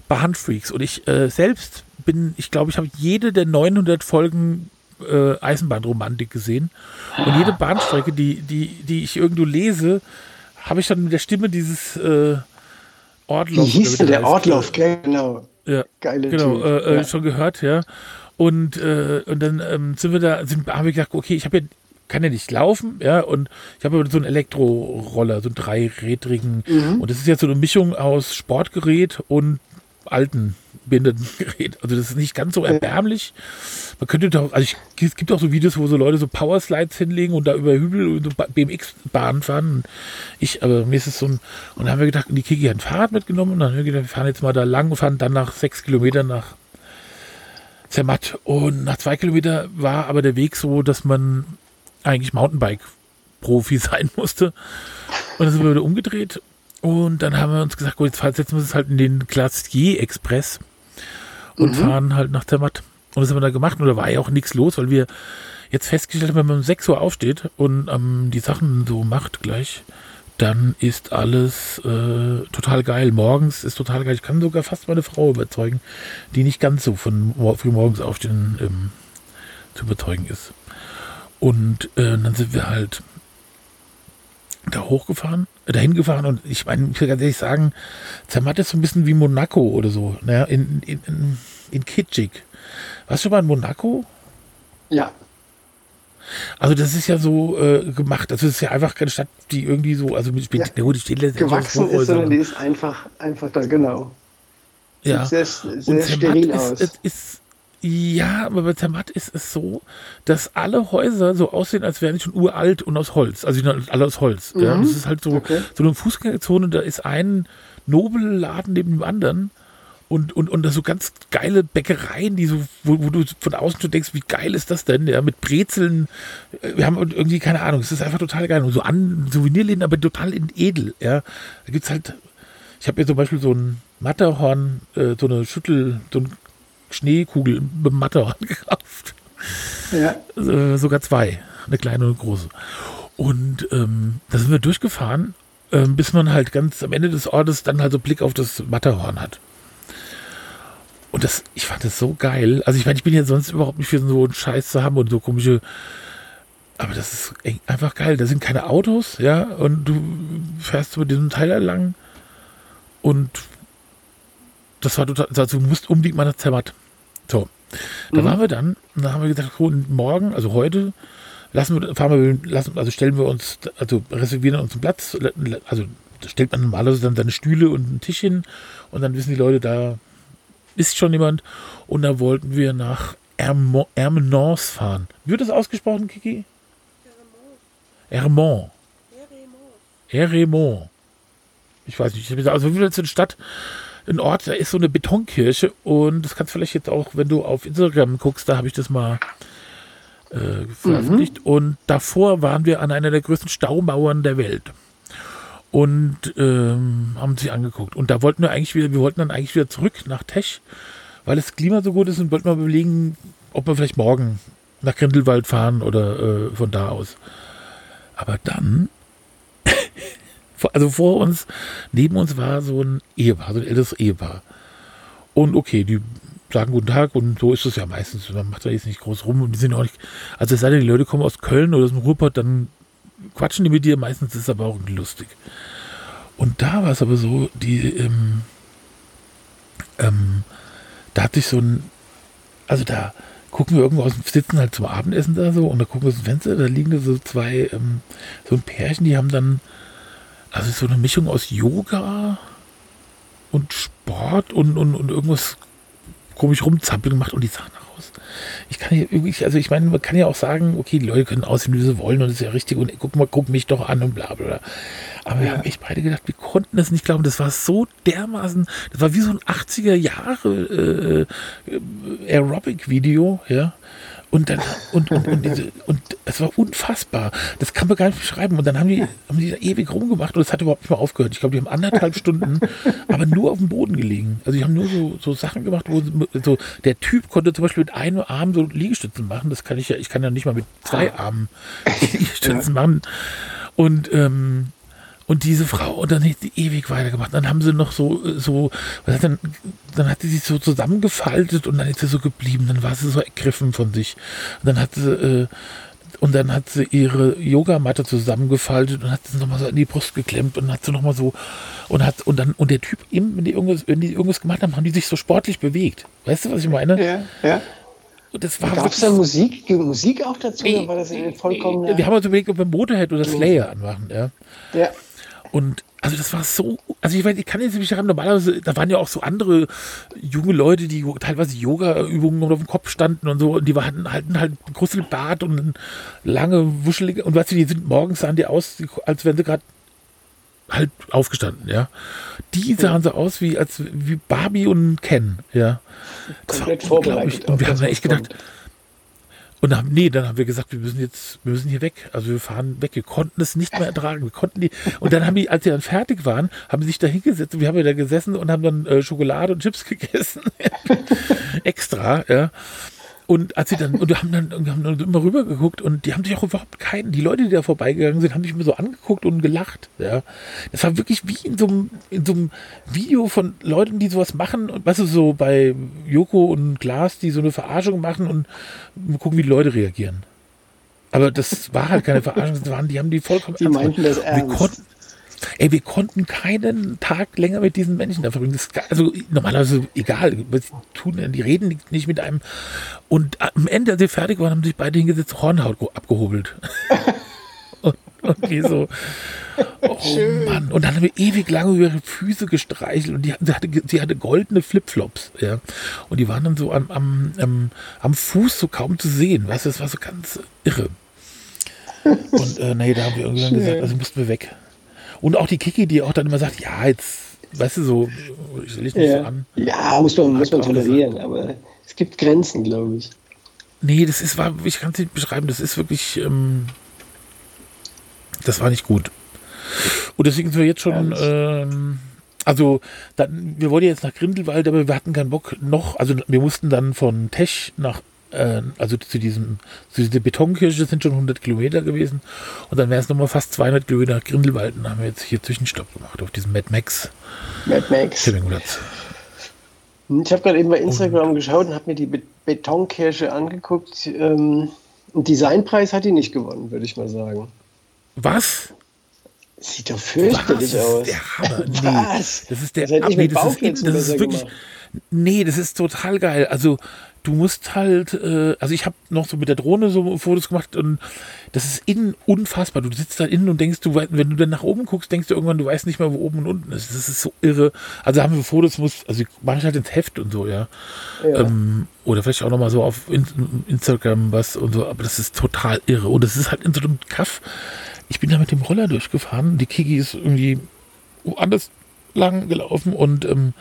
Bahnfreaks. Und ich äh, selbst bin, ich glaube, ich habe jede der 900 Folgen äh, Eisenbahnromantik gesehen. Und jede Bahnstrecke, die, die, die ich irgendwo lese, habe ich dann mit der Stimme dieses äh, Wie Ortlauf. hieß wie der heißt, Ortlauf? Genau. Ja, Geile genau, äh, äh, Ja. schon gehört, ja. Und, äh, und dann ähm, sind wir da, sind, haben wir gedacht, okay, ich habe ja, kann ja nicht laufen, ja, und ich habe so einen Elektroroller, so einen dreirädrigen. Mhm. Und das ist jetzt so eine Mischung aus Sportgerät und alten Behindertengerät. Also das ist nicht ganz so erbärmlich. Man könnte doch, also ich, es gibt auch so Videos, wo so Leute so Powerslides hinlegen und da über Hügel und so BMX-Bahnen fahren. Und ich, aber mir ist es so ein, und dann haben wir gedacht, die Kiki hat ein Fahrrad mitgenommen und dann haben wir gedacht, wir fahren jetzt mal da lang und fahren dann nach sechs Kilometern nach Zermatt. Und nach zwei Kilometern war aber der Weg so, dass man eigentlich Mountainbike-Profi sein musste. Und dann sind wir wieder umgedreht und dann haben wir uns gesagt, gut, jetzt fahren- setzen wir uns halt in den Glacier Express und fahren halt nach Zermatt. Und das haben wir da gemacht und da war ja auch nichts los, weil wir jetzt festgestellt haben, wenn man um 6 Uhr aufsteht und ähm, die Sachen so macht gleich, dann ist alles äh, total geil. Morgens ist total geil. Ich kann sogar fast meine Frau überzeugen, die nicht ganz so von früh morgens aufstehen ähm, zu überzeugen ist. Und äh, dann sind wir halt da hochgefahren, äh, dahin gefahren und ich meine, ich will ganz ehrlich sagen, Zermatt ist so ein bisschen wie Monaco oder so, ne? in, in, in, in Kitschig. Warst du mal in Monaco? Ja. Also das ist ja so äh, gemacht. Das ist ja einfach keine Stadt, die irgendwie so, also mit ja. gut, die steht gewachsen ist, sondern die ist einfach, einfach da, genau. Ja. Sieht sehr, sehr steril ist, aus. Ist, ist, ja, aber bei Zermatt ist es so, dass alle Häuser so aussehen, als wären die schon uralt und aus Holz. Also alle aus Holz. Mhm. Ja. Das ist halt so, okay. so eine Fußgängerzone, da ist ein Nobelladen neben dem anderen und, und, und so ganz geile Bäckereien, die so, wo, wo, du von außen schon denkst, wie geil ist das denn? Ja, mit Brezeln. Wir haben irgendwie, keine Ahnung, es ist einfach total geil. Und so an Souvenirläden, aber total in edel. Ja, da gibt's halt, ich habe mir zum Beispiel so ein Matterhorn, äh, so eine Schüttel, so ein Schneekugel mit Matterhorn gekauft. Ja. Äh, sogar zwei, eine kleine und eine große. Und ähm, da sind wir durchgefahren, äh, bis man halt ganz am Ende des Ortes dann halt so Blick auf das Matterhorn hat. Und das, ich fand das so geil. Also ich meine, ich bin ja sonst überhaupt nicht für so einen Scheiß zu haben und so komische. Aber das ist einfach geil. Da sind keine Autos, ja, und du fährst über diesen Teil lang und das war total, also du musst unbedingt mal nach Zermatt. So. Da mhm. waren wir dann, und da haben wir gesagt, oh, morgen, also heute, lassen wir, fahren wir, lassen, also stellen wir uns, also reservieren uns einen Platz, also stellt man normalerweise dann seine Stühle und einen Tisch hin und dann wissen die Leute, da ist schon jemand. Und da wollten wir nach Ermenonce fahren. Wie wird das ausgesprochen, Kiki? Hermont. Hermont. Ich weiß nicht. Also wie jetzt eine Stadt, ein Ort, da ist so eine Betonkirche und das kannst du vielleicht jetzt auch, wenn du auf Instagram guckst, da habe ich das mal äh, veröffentlicht. Mhm. Und davor waren wir an einer der größten Staumauern der Welt und ähm, haben sich angeguckt. Und da wollten wir eigentlich wieder, wir wollten dann eigentlich wieder zurück nach Tech, weil das Klima so gut ist und wollten mal überlegen, ob wir vielleicht morgen nach Grindelwald fahren oder äh, von da aus. Aber dann, also vor uns, neben uns war so ein Ehepaar, so ein älteres Ehepaar. Und okay, die sagen guten Tag und so ist es ja meistens. Man macht da jetzt nicht groß rum und die sind auch nicht, also es sei denn, die Leute kommen aus Köln oder aus dem Ruhrpott, dann quatschen die mit dir, meistens ist es aber auch lustig. Und da war es aber so, die, ähm, ähm, da hatte ich so ein, also da gucken wir irgendwo aus, sitzen halt zum Abendessen da so und da gucken wir aus dem Fenster, da liegen da so zwei, ähm, so ein Pärchen, die haben dann, also so eine Mischung aus Yoga und Sport und, und, und irgendwas komisch rumzappeln gemacht und die sahen aus. Ich kann hier irgendwie, also ich meine, man kann ja auch sagen, okay, die Leute können aussehen, wie sie wollen und das ist ja richtig und guck mal, guck mich doch an und bla bla. Aber ja. wir haben echt beide gedacht, wir konnten das nicht glauben. Das war so dermaßen, das war wie so ein 80er Jahre äh, äh, Aerobic-Video, ja. Und dann, und, und, und, diese, und es war unfassbar. Das kann man gar nicht beschreiben. Und dann haben die, haben die da ewig rumgemacht und es hat überhaupt nicht mehr aufgehört. Ich glaube, die haben anderthalb Stunden, aber nur auf dem Boden gelegen. Also die haben nur so, so Sachen gemacht, wo so, der Typ konnte zum Beispiel mit einem Arm so Liegestützen machen. Das kann ich ja, ich kann ja nicht mal mit zwei Armen Liegestützen machen. Und ähm, und diese Frau, und dann hat sie ewig weitergemacht. Dann haben sie noch so, so, was hat dann, dann hat sie sich so zusammengefaltet und dann ist sie so geblieben. Dann war sie so ergriffen von sich. Und dann hat sie, äh, und dann hat sie ihre Yogamatte zusammengefaltet und hat sie nochmal so in die Brust geklemmt und hat sie nochmal so und hat und dann und der Typ wenn die irgendwas, wenn die irgendwas gemacht haben, haben die sich so sportlich bewegt. Weißt du, was ich meine? Ja, ja. Gab es da Musik, Musik auch dazu? Ey, war das vollkommen. Wir haben uns überlegt, ob wir Motorhead oder Slayer anmachen, ja. Ja. Und also das war so, also ich weiß, ich kann jetzt nicht sagen, normalerweise, da waren ja auch so andere junge Leute, die teilweise Yoga-Übungen auf dem Kopf standen und so, und die hatten, hatten halt einen großen Bart und lange, wuschelige, und weißt du, die sind morgens sahen die aus, als wären sie gerade halt aufgestanden, ja. Die sahen so aus wie, als, wie Barbie und Ken, ja. Das Komplett vorbereitet. Und wir haben echt gedacht, kommt und dann, nee, dann haben wir gesagt, wir müssen jetzt, wir müssen hier weg. Also wir fahren weg. Wir konnten es nicht mehr ertragen. Wir konnten die. Und dann haben die, als sie dann fertig waren, haben sie sich da hingesetzt und wir haben ja da gesessen und haben dann äh, Schokolade und Chips gegessen. Extra, ja. Und als sie dann, und wir haben dann, wir haben dann immer rüber geguckt und die haben sich auch überhaupt keinen, die Leute, die da vorbeigegangen sind, haben sich immer so angeguckt und gelacht. Ja. Das war wirklich wie in so einem, in so einem Video von Leuten, die sowas machen und weißt du, so bei Joko und Glas, die so eine Verarschung machen und gucken, wie die Leute reagieren. Aber das war halt keine Verarschung, das waren, die haben die vollkommen Die meinten das ernst. Wir konnten, ey, wir konnten keinen Tag länger mit diesen Menschen da verbringen. Also normalerweise egal, was sie tun, denn die reden nicht- mit einem. Und am Ende, als wir fertig waren, haben sich beide hingesetzt, Hornhaut abgehobelt. und, okay, so. Oh Mann. Und dann haben wir ewig lange über ihre Füße gestreichelt und die, sie, hatte, sie hatte goldene Flipflops, ja. Und die waren dann so am, am, am, am Fuß so kaum zu sehen, weißt du, das war so ganz irre. Und äh, nee, da haben wir irgendwann gesagt, also mussten wir weg. Und auch die Kiki, die auch dann immer sagt, ja, jetzt, weißt du, so, ich stell dich nicht so Ja, an. ja muss man, muss man tolerieren, aber es gibt Grenzen, glaube ich. Nee, das ist, war, ich kann es nicht beschreiben, das ist wirklich, ähm, das war nicht gut. Und deswegen sind wir jetzt schon, ähm, also, dann, wir wollten jetzt nach Grindelwald, aber wir hatten keinen Bock noch, also wir mussten dann von Tesch nach, äh, also zu diesem, zu dieser Betonkirche, sind schon 100 Kilometer gewesen. Und dann wären es nochmal fast 200 Kilometer nach Grindelwald. Und haben wir jetzt hier Zwischenstopp gemacht auf diesem Mad Max Mad Max. Campingplatz. Hm, Ich habe gerade eben bei Instagram geschaut und habe mir die Be Betonkirsche angeguckt. Ähm, Designpreis hat die nicht gewonnen, würde ich mal sagen. Was? Sieht doch Was? fürchterlich Das aus. ist der Hammer. Nee, Was? Das ist der Das nee, das ist, das ist wirklich. Nee, das ist total geil. Also du musst halt, äh, also ich habe noch so mit der Drohne so Fotos gemacht und das ist innen unfassbar. Du sitzt da innen und denkst, du, wenn du dann nach oben guckst, denkst du irgendwann, du weißt nicht mehr, wo oben und unten ist. Das ist so irre. Also haben wir Fotos, muss, also mache ich halt ins Heft und so, ja. Ja. Ähm, oder vielleicht auch nochmal so auf in, Instagram was und so, aber das ist total irre. Und das ist halt in so einem Kaff. Ich bin da mit dem Roller durchgefahren. Die Kiki ist irgendwie woanders lang gelaufen und ähm,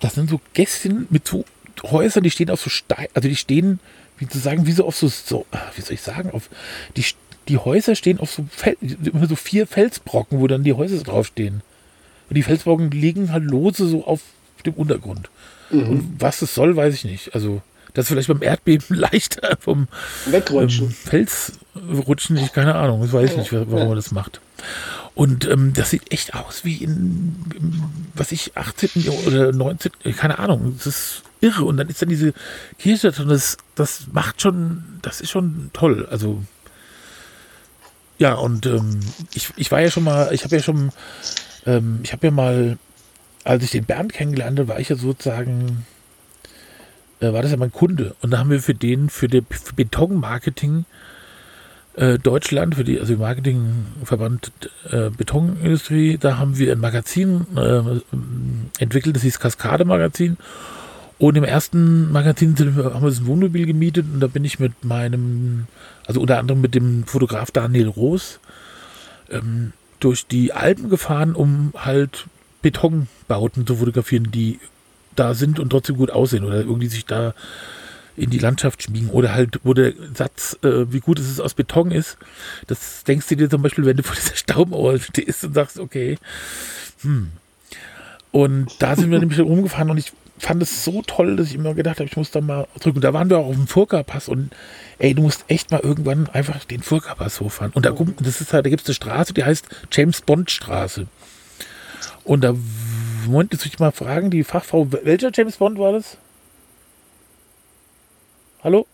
das sind so Gässchen mit so Häusern, die stehen auf so Stein, also die stehen, wie zu sagen, wie so auf so, so wie soll ich sagen, auf die, die Häuser stehen auf so, Fel, immer so vier Felsbrocken, wo dann die Häuser draufstehen. Und die Felsbrocken liegen halt lose so auf dem Untergrund. Und was es soll, weiß ich nicht. Also, das ist vielleicht beim Erdbeben leichter vom Wegrutschen. ähm, Fels rutschen, ich keine Ahnung, das weiß ich nicht, warum man das macht. Und ähm, das sieht echt aus wie in, was ich, 18. Jahr- oder 19., äh, keine Ahnung, das ist irre. Und dann ist dann diese Kirche und das, das macht schon, das ist schon toll. Also, ja, und ähm, ich, ich war ja schon mal, ich habe ja schon, ähm, ich habe ja mal, als ich den Bernd kennengelernt habe, war ich ja sozusagen äh, war das ja mein Kunde. Und da haben wir für den, für den für Betonmarketing äh, Deutschland, für die, also den Marketingverband äh, Betonindustrie, da haben wir ein Magazin äh, entwickelt, das hieß Kaskade Magazin. Und im ersten Magazin haben wir das Wohnmobil gemietet und da bin ich mit meinem, also unter anderem mit dem Fotograf Daniel Roos, ähm, durch die Alpen gefahren, um halt Betonbauten zu fotografieren, die da sind und trotzdem gut aussehen oder irgendwie sich da in die Landschaft schmiegen oder halt, wo der Satz, äh, wie gut es aus Beton ist, das denkst du dir zum Beispiel, wenn du vor dieser Staumauer stehst und sagst, okay, hm. Und da sind wir nämlich rumgefahren und ich fand es so toll, dass ich immer gedacht habe, ich muss da mal zurück. Und da waren wir auch auf dem Furka-Pass und ey, du musst echt mal irgendwann einfach den Furka-Pass hochfahren. Und da, das ist halt, da gibt es eine Straße, die heißt James Bond Straße. Und da wollte ich mal fragen, die Fachfrau, welcher James Bond war das? Hallo?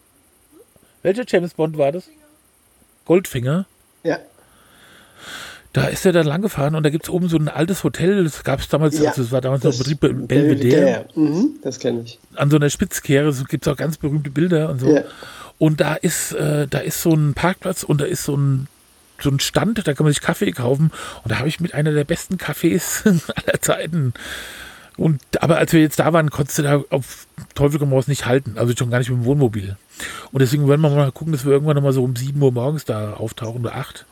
Welcher James Bond war das? Goldfinger? Ja. Da ist er dann lang gefahren und da gibt es oben so ein altes Hotel, das gab es damals, Ja, also das war damals noch Betrieb Bel- Belvedere. Mhm, das kenne ich. An so einer Spitzkehre gibt es auch ganz berühmte Bilder und so. Ja. Und da ist, äh, da ist so ein Parkplatz und da ist so ein, so ein Stand, da kann man sich Kaffee kaufen. Und da habe ich mit einer der besten Cafés aller Zeiten. Und aber als wir jetzt da waren, konntest du da auf Teufel komm raus nicht halten. Also schon gar nicht mit dem Wohnmobil. Und deswegen werden wir mal gucken, dass wir irgendwann noch mal so um 7 Uhr morgens da auftauchen oder 8.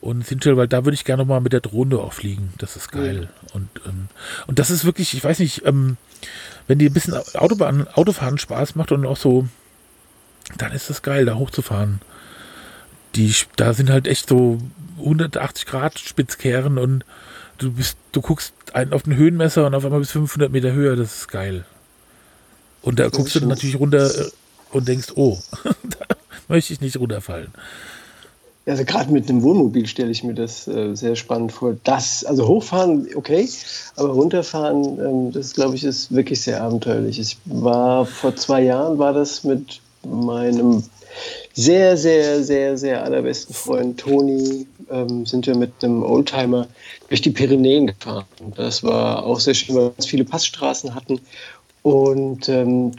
Und Sinchel, weil da würde ich gerne noch mal mit der Drohne auch fliegen. Das ist geil. Und, ähm, und das ist wirklich, ich weiß nicht, ähm, wenn dir ein bisschen Autobahn, Autofahren Spaß macht und auch so, dann ist das geil, da hochzufahren. Die, da sind halt echt so 180 Grad Spitzkehren und du bist, du guckst einen auf den Höhenmesser und auf einmal bis 500 Meter höher, das ist geil. Und da Das guckst du dann natürlich runter äh, und denkst, oh, da möchte ich nicht runterfallen. Also gerade mit einem Wohnmobil stelle ich mir das äh, sehr spannend vor. Das, also hochfahren, okay, aber runterfahren, ähm, das glaube ich, ist wirklich sehr abenteuerlich. Ich war vor zwei Jahren war das mit meinem sehr, sehr, sehr, sehr allerbesten Freund Toni ähm, sind wir mit einem Oldtimer durch die Pyrenäen gefahren. Das war auch sehr schön, weil wir ganz viele Passstraßen hatten und ähm,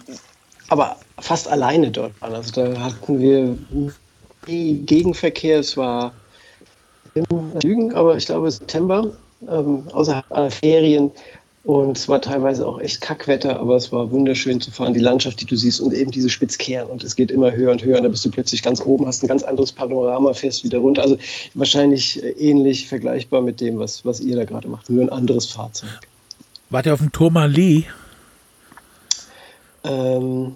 aber fast alleine dort waren. Also da hatten wir Gegenverkehr. Es war im Süden, aber ich glaube September, ähm, außerhalb aller Ferien. Und es war teilweise auch echt Kackwetter, aber es war wunderschön zu fahren. Die Landschaft, die du siehst und eben diese Spitzkehren. Und es geht immer höher und höher. Und da bist du plötzlich ganz oben, hast ein ganz anderes Panorama, fährst wieder runter. Also wahrscheinlich ähnlich vergleichbar mit dem, was, was ihr da gerade macht. Nur ein anderes Fahrzeug. Wart ihr auf dem Tourmalet? Ähm,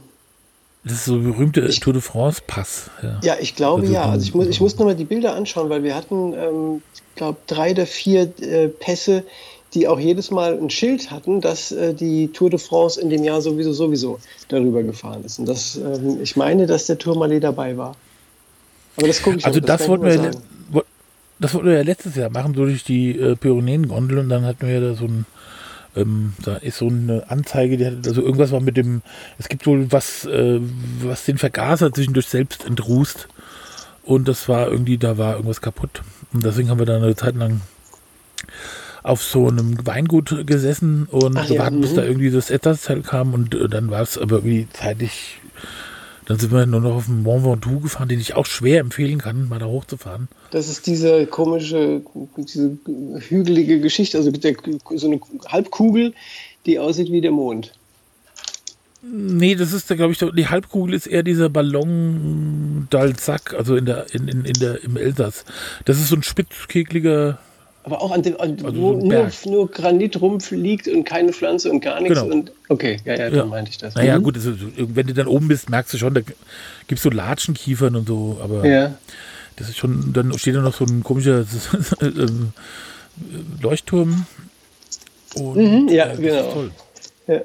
das ist so ein berühmter Tour de France Pass. Ja, ja ich glaube also, ja. Also ich muss, ich muss nochmal die Bilder anschauen, weil wir hatten, ähm, ich glaube, drei oder vier äh, Pässe, die auch jedes Mal ein Schild hatten, dass äh, die Tour de France in dem Jahr sowieso sowieso darüber gefahren ist. Und das, ähm, ich meine, dass der Tourmalet dabei war. Aber das gucke ich Also das, das wollten wir, das wollten wir ja letztes Jahr machen, so durch die äh, Pyrenäen-Gondel und dann hatten wir ja da so ein ähm, da ist so eine Anzeige, die hat, also irgendwas war mit dem, es gibt wohl was, äh, was den Vergaser zwischendurch selbst entrußt. Und das war irgendwie, da war irgendwas kaputt. Und deswegen haben wir da eine Zeit lang auf so einem Weingut gesessen und Ach, gewartet, ja, bis da mhm. irgendwie das Ettersteil kam und äh, dann war es aber irgendwie zeitlich. Dann sind wir nur noch auf dem Mont Ventoux gefahren, den ich auch schwer empfehlen kann, mal da hochzufahren. Das ist diese komische, diese hügelige Geschichte, also der, so eine Halbkugel, die aussieht wie der Mond. Nee, das ist, glaube ich, die Halbkugel ist eher dieser Ballon d'Alsac, also in der, in, in, in der, im Elsass. Das ist so ein spitzkekliger aber auch an dem, an, also wo so nur, nur Granitrumpf liegt und keine Pflanze und gar nichts. Genau. Und, okay, ja, ja, ja. meinte ich das. Naja, mhm. gut, also, wenn du dann oben bist, merkst du schon, da gibt es so Latschenkiefern und so, aber ja. das ist schon, dann steht da noch so ein komischer ähm, Leuchtturm. Und, mhm, ja, äh, genau. Ja.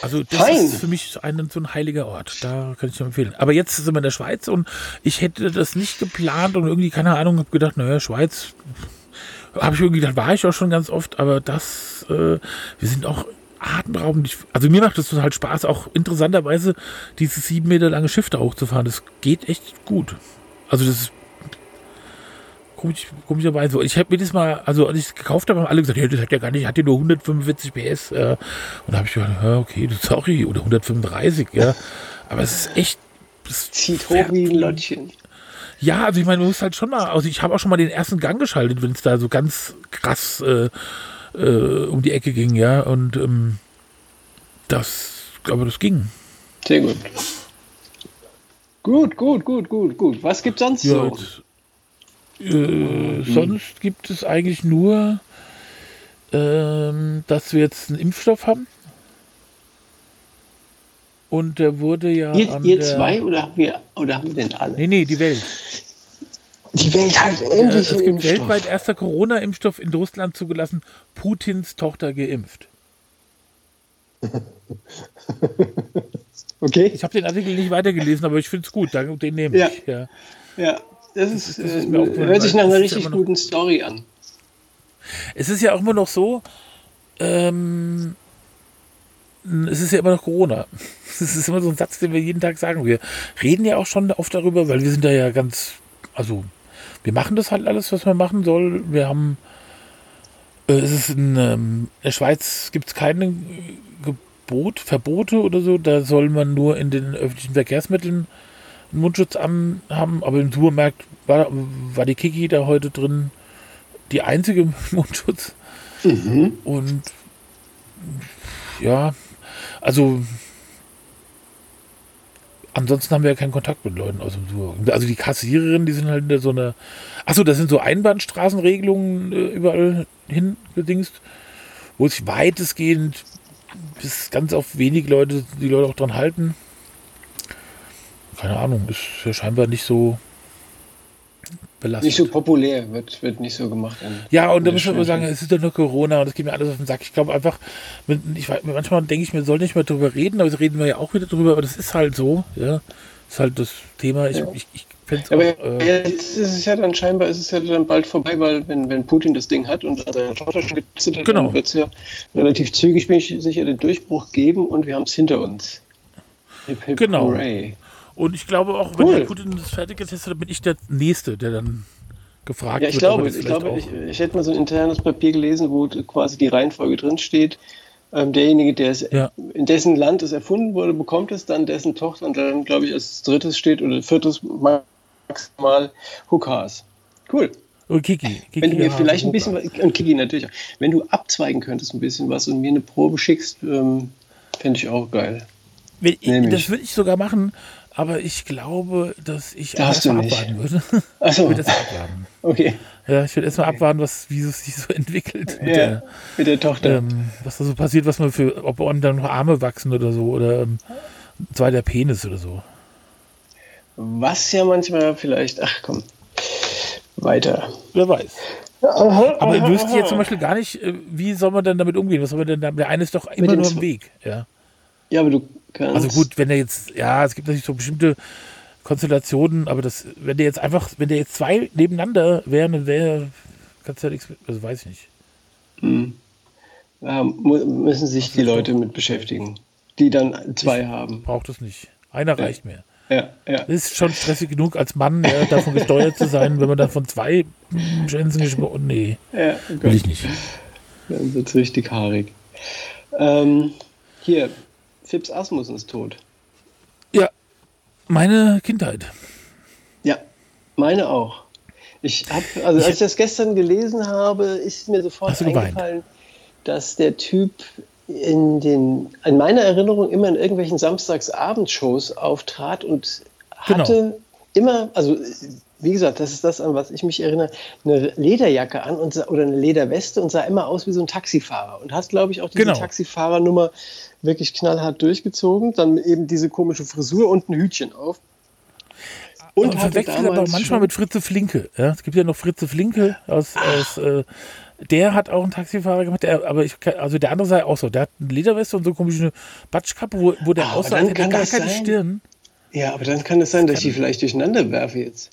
Also das Fein. ist für mich ein, so ein heiliger Ort. Da kann ich nur empfehlen. Aber jetzt sind wir in der Schweiz und ich hätte das nicht geplant und irgendwie, keine Ahnung, habe gedacht, naja, Schweiz, habe ich irgendwie gedacht, war ich auch schon ganz oft, aber das, äh, wir sind auch atemberaubend. Also mir macht es total Spaß, auch interessanterweise dieses sieben Meter lange Schiff da hochzufahren. Das geht echt gut. Also das ist komisch, komischerweise. Ich habe mir das mal, also als ich es gekauft habe, haben alle gesagt, ja, das hat ja gar nicht, hat ja nur 145 PS. Äh, und da habe ich gedacht, ja, okay, sorry, oder 135, ja. Aber es ist echt. Es zieht hoch wie ein Lottchen. Ja, also ich meine, man muss halt schon mal, also ich habe auch schon mal den ersten Gang geschaltet, wenn es da so ganz krass äh, äh, um die Ecke ging, ja. Und ähm, das, aber das ging. Sehr gut. Gut, gut, gut, gut, gut. Was gibt sonst ja, so? Äh, mhm. Sonst gibt es eigentlich nur, ähm, dass wir jetzt einen Impfstoff haben. Und der wurde ja. Ihr, ihr zwei oder haben, wir, oder haben wir denn alle? Nee, nee, die Welt. Die Welt hat endlich. Ja, es gibt weltweit erster Corona-Impfstoff in Russland zugelassen. Putins Tochter geimpft. okay. Ich habe den Artikel nicht weitergelesen, aber ich finde es gut. Den nehme ja. ich. Ja, ja. Das, ist, das, ist, mir äh, hört sich nach einer richtig guten Story an. Es ist ja auch immer noch so, ähm, es ist ja immer noch Corona. Das ist immer so ein Satz, den wir jeden Tag sagen. Wir reden ja auch schon oft darüber, weil wir sind da ja ganz, also wir machen das halt alles, was man machen soll. Wir haben, äh, es ist in, ähm, in der Schweiz gibt es keine Gebot, Verbote oder so. Da soll man nur in den öffentlichen Verkehrsmitteln einen Mundschutz an, haben. Aber im Supermarkt war, war die Kiki da heute drin die einzige Mundschutz. Mhm. Und ja, also ansonsten haben wir ja keinen Kontakt mit Leuten aus dem Supermarkt. Also die Kassiererinnen, die sind halt in so eine. Achso, das sind so Einbahnstraßenregelungen äh, überall hingedingst, wo sich weitestgehend bis ganz auf wenig Leute, die Leute auch dran halten. Keine Ahnung, ist ja scheinbar nicht so belastet. Nicht so populär, wird, wird nicht so gemacht. ja, und da müssen wir aber sagen, es ist ja nur Corona und es geht mir alles auf den Sack. Ich glaube einfach, ich, manchmal denke ich mir, soll nicht mehr drüber reden, aber reden wir ja auch wieder drüber, aber das ist halt so, ja. Das ist halt das Thema. Ich, ja. ich, ich aber auch, äh, jetzt ist es ja dann scheinbar, ist es ja dann bald vorbei, weil wenn, wenn Putin das Ding hat und seine Tochter schon getestet hat, genau. dann wird es ja relativ zügig, bin ich sicher, den Durchbruch geben und wir haben es hinter uns. Hip, hip, genau. Hooray. Und ich glaube auch, wenn der Putin das fertig getestet hat, bin ich der Nächste, der dann gefragt ja, ich wird. Glaube, ich glaube, ich, ich, hätte mal so ein internes Papier gelesen, wo quasi die Reihenfolge drin steht. Ähm, derjenige, der es, ja. in dessen Land es erfunden wurde, bekommt es dann, dessen Tochter und dann, glaube ich, als drittes steht oder viertes maximal Hukas. Cool. Und Kiki. Kiki wenn du mir vielleicht ein bisschen, und Kiki natürlich auch, wenn du abzweigen könntest ein bisschen was und mir eine Probe schickst, ähm, fände ich auch geil. Ich, das würde ich sogar machen, aber ich glaube, dass ich Darfst erstmal abwarten würde. Ach so. Ich würde erstmal abwarten. Okay. Ja, ich würde erstmal okay. abwarten, was, wie es sich so entwickelt. Mit, ja, der, mit der Tochter. Ähm, was da so passiert, was man für, ob einem dann noch Arme wachsen oder so, oder ähm, zweiter Penis oder so. Was ja manchmal vielleicht, ach komm, weiter. Wer weiß. Aha, aber ihr wüsst jetzt zum Beispiel gar nicht, äh, wie soll man denn damit umgehen? Was soll man denn da, der eine ist doch immer nur im Weg. Ja. ja, aber du kannst. Also gut, wenn er jetzt, ja, es gibt natürlich so bestimmte Konstellationen, aber das, wenn der jetzt einfach, wenn der jetzt zwei nebeneinander wären, dann wäre, kannst du ja nichts, also weiß ich nicht. Hm. Ja, müssen sich die Leute mit beschäftigen, die dann zwei ich haben. Braucht es nicht. Einer ja. reicht mir. Ja, ja. Das ist schon stressig genug, als Mann ja, davon gesteuert zu sein, wenn man dann von zwei Schwänzen gesprochen oh, Nee, ja, oh will ich nicht. Dann wird es richtig haarig. Ähm, hier, Fips Asmussen ist tot. Ja, meine Kindheit. Ja, meine auch. Ich habe, also als ich das gestern gelesen habe, ist mir sofort eingefallen, dass der Typ in, den, in meiner Erinnerung immer in irgendwelchen Samstagsabendshows auftrat und hatte genau. immer, also wie gesagt, das ist das, an was ich mich erinnere, eine Lederjacke an und, oder eine Lederweste und sah immer aus wie so ein Taxifahrer. Und hast, glaube ich, auch diese genau. Taxifahrernummer wirklich knallhart durchgezogen. Dann eben diese komische Frisur und ein Hütchen auf. Und, und verwechselt aber manchmal mit Fritze Flinke. Ja? Es gibt ja noch Fritze Flinke aus, aus äh, der hat auch einen Taxifahrer gemacht, der, aber ich, also der andere sei auch so. Der hat eine Lederweste und so komische Batschkappe, wo, wo der ah, aussah, als hätte gar keine sein. Stirn. Ja, aber dann kann es sein, dass ich die vielleicht durcheinander werfe jetzt.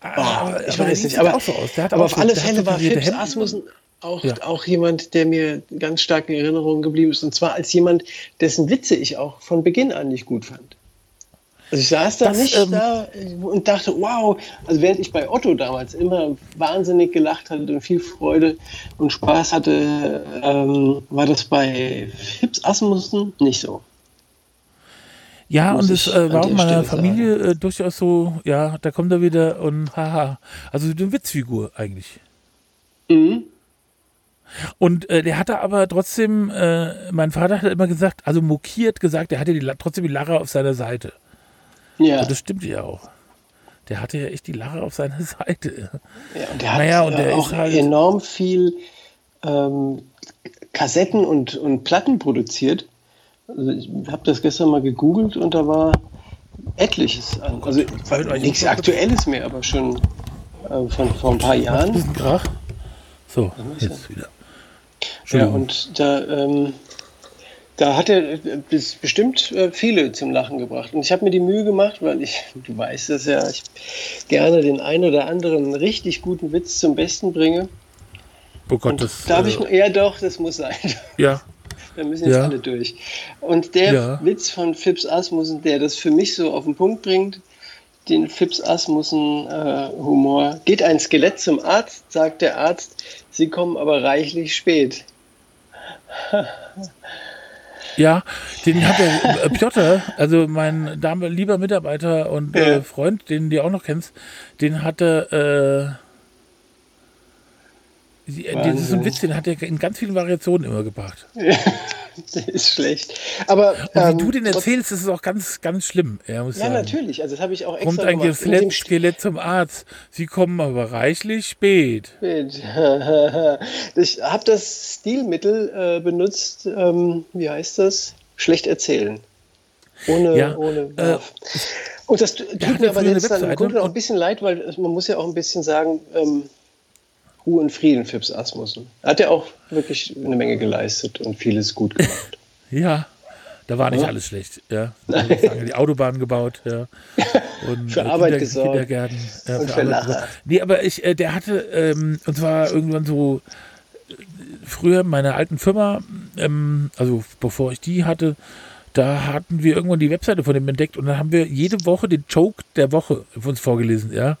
Ah, oh, ich weiß nicht, aber, so aber auf alle Fälle war Phipps Asmussen auch, ja. auch jemand, der mir ganz stark in Erinnerung geblieben ist. Und zwar als jemand, dessen Witze ich auch von Beginn an nicht gut fand. Also ich saß da das, nicht ähm, da und dachte, wow, also während ich bei Otto damals immer wahnsinnig gelacht hatte und viel Freude und Spaß hatte, ähm, war das bei Fips Asmussen nicht so. Ja, und es äh, war auch meiner Familie äh, durchaus so, ja, da kommt er wieder und haha. Also eine Witzfigur eigentlich. Mhm. Und äh, der hatte aber trotzdem, äh, mein Vater hat immer gesagt, also mokiert gesagt, er hatte die, trotzdem die Lache auf seiner Seite. Ja. Und das stimmt ja auch. Der hatte ja echt die Lache auf seiner Seite. Ja, und der hat naja, und der auch halt enorm viel ähm, Kassetten und, und Platten produziert. Also ich habe das gestern mal gegoogelt und da war etliches an. Also nichts Aktuelles mehr, aber schon äh, von vor ein paar Jahren. Krach. So, jetzt wieder. Ja, und da ähm, da hat er bestimmt äh, viele zum Lachen gebracht. Und ich habe mir die Mühe gemacht, weil ich, du weißt es ja, ich gerne den einen oder anderen richtig guten Witz zum Besten bringe. Oh Gott, Und das. Darf äh, ich, ja, doch, das muss sein. Ja. Da müssen jetzt ja. alle durch. Und der ja. Witz von Fips Asmussen, der das für mich so auf den Punkt bringt, den Fips Asmussen äh, Humor. Geht ein Skelett zum Arzt, sagt der Arzt, Sie kommen aber reichlich spät. Ja, den hat der äh, Piotr, also mein Dame, lieber Mitarbeiter und äh, Freund, den du auch noch kennst, den hatte, äh, das ist ein Witz, den hat er in ganz vielen Variationen immer gebracht. Ja, ist schlecht. Aber und wie ähm, du den erzählst, ist es auch ganz, ganz schlimm. Ja, ja natürlich. Also das habe ich auch extra Kommt ein Skelett, Skelett zum Arzt. Sie kommen aber reichlich spät. Spät. ich habe das Stilmittel äh, benutzt. Ähm, wie heißt das? Schlecht erzählen. Ohne, ja, ohne äh, Und das tut mir aber jetzt dann auch ein bisschen leid, weil man muss ja auch ein bisschen sagen, ähm, Ruhe und Frieden, Phipps Asmussen. Hat er auch wirklich eine Menge geleistet und vieles gut gemacht. ja, da war nicht ja. alles schlecht. Ja. Die Autobahn gebaut, ja. Und für äh, Arbeit Kinder, gesorgt. Kindergärten. Ja, und für, für Lacher. Nee, aber ich, äh, der hatte, ähm, und zwar irgendwann so äh, früher in meiner alten Firma, ähm, also bevor ich die hatte, da hatten wir irgendwann die Webseite von dem entdeckt und dann haben wir jede Woche den Joke der Woche für uns vorgelesen, ja.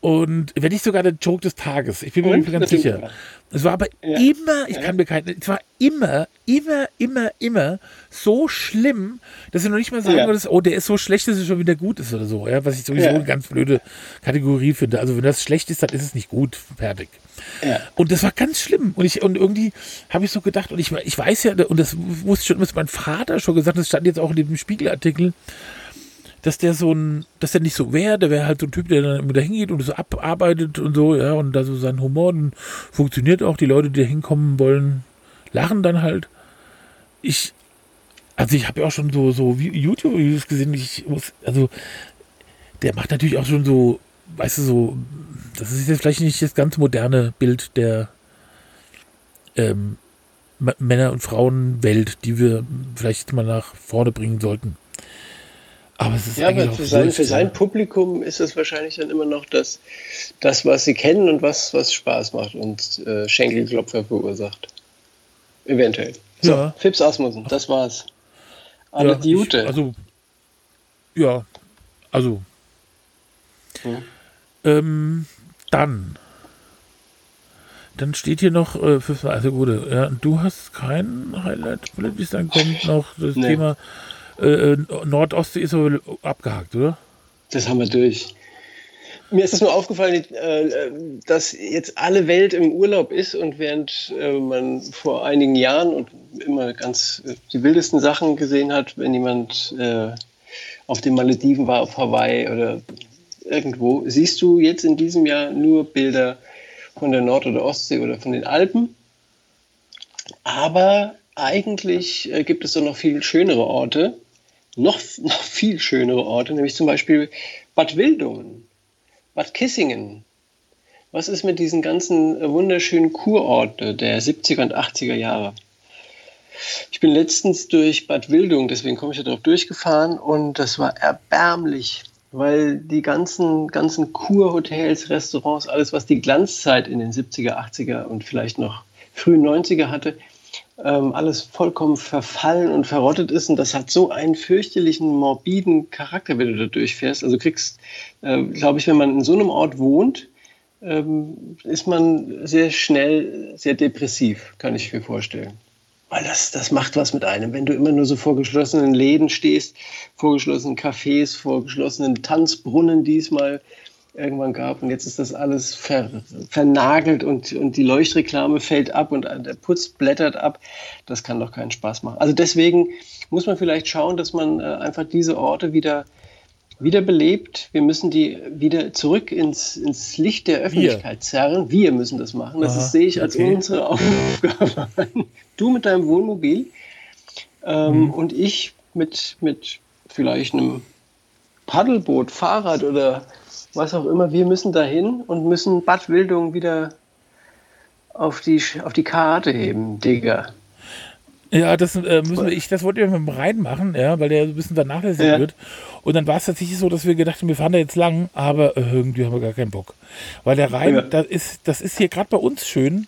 Und wenn nicht sogar der Joke des Tages. Ich bin mir nicht ganz sicher. Es war aber ja. immer, ich ja. kann mir keinen, es war immer, immer, immer, immer so schlimm, dass du noch nicht mal sagen ja. würdest, oh, der ist so schlecht, dass er schon wieder gut ist oder so. Ja, was ich sowieso eine ganz blöde Kategorie finde. Also wenn das schlecht ist, dann ist es nicht gut. Fertig. Und das war ganz schlimm. Und ich, und irgendwie habe ich so gedacht, und ich, ich weiß ja, und das wusste schon, was mein Vater schon gesagt, das stand jetzt auch in dem Spiegelartikel, dass der so ein, dass der nicht so wäre, der wäre halt so ein Typ, der dann immer da hingeht und so abarbeitet und so, ja, und da so sein Humor und funktioniert auch, die Leute, die da hinkommen wollen, lachen dann halt. Ich, also ich habe ja auch schon so, so YouTube-Videos gesehen, ich muss, also der macht natürlich auch schon so, weißt du, so, das ist jetzt vielleicht nicht das ganz moderne Bild der ähm, Männer- und Frauenwelt, die wir vielleicht mal nach vorne bringen sollten. Aber es ist ja, aber für sein, für sein Publikum ist es wahrscheinlich dann immer noch das, das was sie kennen und was, was Spaß macht und äh, Schenkelklopfer verursacht. Eventuell. So, ja. Fips Asmussen, das war's. Alle ja, Jute. Also, ja, also. Hm. Ähm, dann. Dann steht hier noch, äh, also gut, ja, du hast kein Highlight, dann kommt noch das nee. Thema äh, Nordostsee ist aber abgehakt, oder? Das haben wir durch. Mir ist es nur aufgefallen, äh, dass jetzt alle Welt im Urlaub ist und während äh, man vor einigen Jahren und immer ganz äh, die wildesten Sachen gesehen hat, wenn jemand auf den Malediven war, auf Hawaii oder irgendwo, siehst du jetzt in diesem Jahr nur Bilder von der Nord- oder Ostsee oder von den Alpen. Aber eigentlich gibt es so noch viel schönere Orte, noch, noch viel schönere Orte, nämlich zum Beispiel Bad Wildungen, Bad Kissingen. Was ist mit diesen ganzen wunderschönen Kurorten der 70er und 80er Jahre? Ich bin letztens durch Bad Wildungen, deswegen komme ich ja darauf durchgefahren und das war erbärmlich, weil die ganzen, ganzen Kurhotels, Restaurants, alles, was die Glanzzeit in den 70er, 80er und vielleicht noch frühen 90er hatte, ähm, alles vollkommen verfallen und verrottet ist. Und das hat so einen fürchterlichen, morbiden Charakter, wenn du da durchfährst. Also kriegst, äh, glaube ich, wenn man in so einem Ort wohnt, ähm, ist man sehr schnell sehr depressiv, kann ich mir vorstellen. Weil das, das macht was mit einem. Wenn du immer nur so vor geschlossenen Läden stehst, vor geschlossenen Cafés, vor geschlossenen Tanzbrunnen diesmal, irgendwann gab. Und jetzt ist das alles ver, vernagelt und, und die Leuchtreklame fällt ab und der Putz blättert ab. Das kann doch keinen Spaß machen. Also deswegen muss man vielleicht schauen, dass man äh, einfach diese Orte wieder wiederbelebt. Wir müssen die wieder zurück ins, ins Licht der Öffentlichkeit zerren. Wir müssen das machen. Das Aha, ist, sehe ich als okay. unsere Aufgabe Du mit deinem Wohnmobil ähm, mhm. und ich mit, mit vielleicht einem Paddelboot, Fahrrad oder was auch immer, wir müssen dahin und müssen Bad Wildung wieder auf die, auf die Karte heben, Digga. Ja, das äh, müssen wir, ich, das wollte ich mit dem Rhein machen, ja, weil der ein bisschen vernachlässigt ja. wird. Und dann war es tatsächlich so, dass wir gedacht haben, wir fahren da jetzt lang, aber irgendwie haben wir gar keinen Bock. Weil der Rhein, ja. das, ist, das ist hier gerade bei uns schön,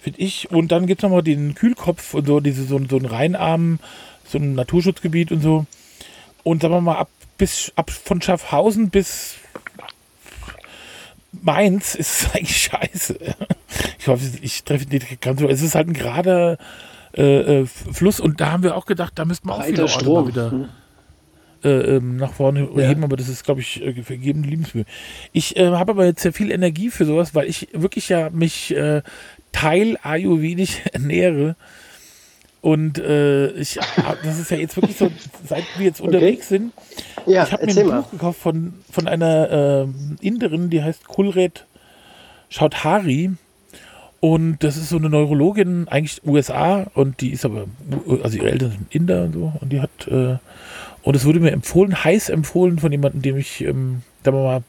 finde ich. Und dann gibt es nochmal den Kühlkopf und so, diese, so, so ein Rheinarm, so ein Naturschutzgebiet und so. Und sagen wir mal, ab, bis, ab von Schaffhausen bis Mainz ist eigentlich scheiße. Ich hoffe, ich treffe nicht ganz so. Es ist halt ein gerader äh, äh, Fluss und da haben wir auch gedacht, da müssten wir auch Orte mal wieder hm. äh, ähm, nach vorne ja. heben, aber das ist, glaube ich, äh, vergeben Liebensmühe. Ich äh, habe aber jetzt sehr viel Energie für sowas, weil ich wirklich ja mich äh, Teil Ayurvedisch ernähre. Und äh, ich, das ist ja jetzt wirklich so, seit wir jetzt unterwegs okay. sind. Ja, ich habe mir ein mal. Buch gekauft von, von einer äh, Inderin, die heißt Kulret Chaudhary. Und das ist so eine Neurologin, eigentlich USA, und die ist aber, also ihre Eltern sind Inder und so, und die hat, äh, und es wurde mir empfohlen, heiß empfohlen von jemandem, dem ich, ähm, sagen wir mal,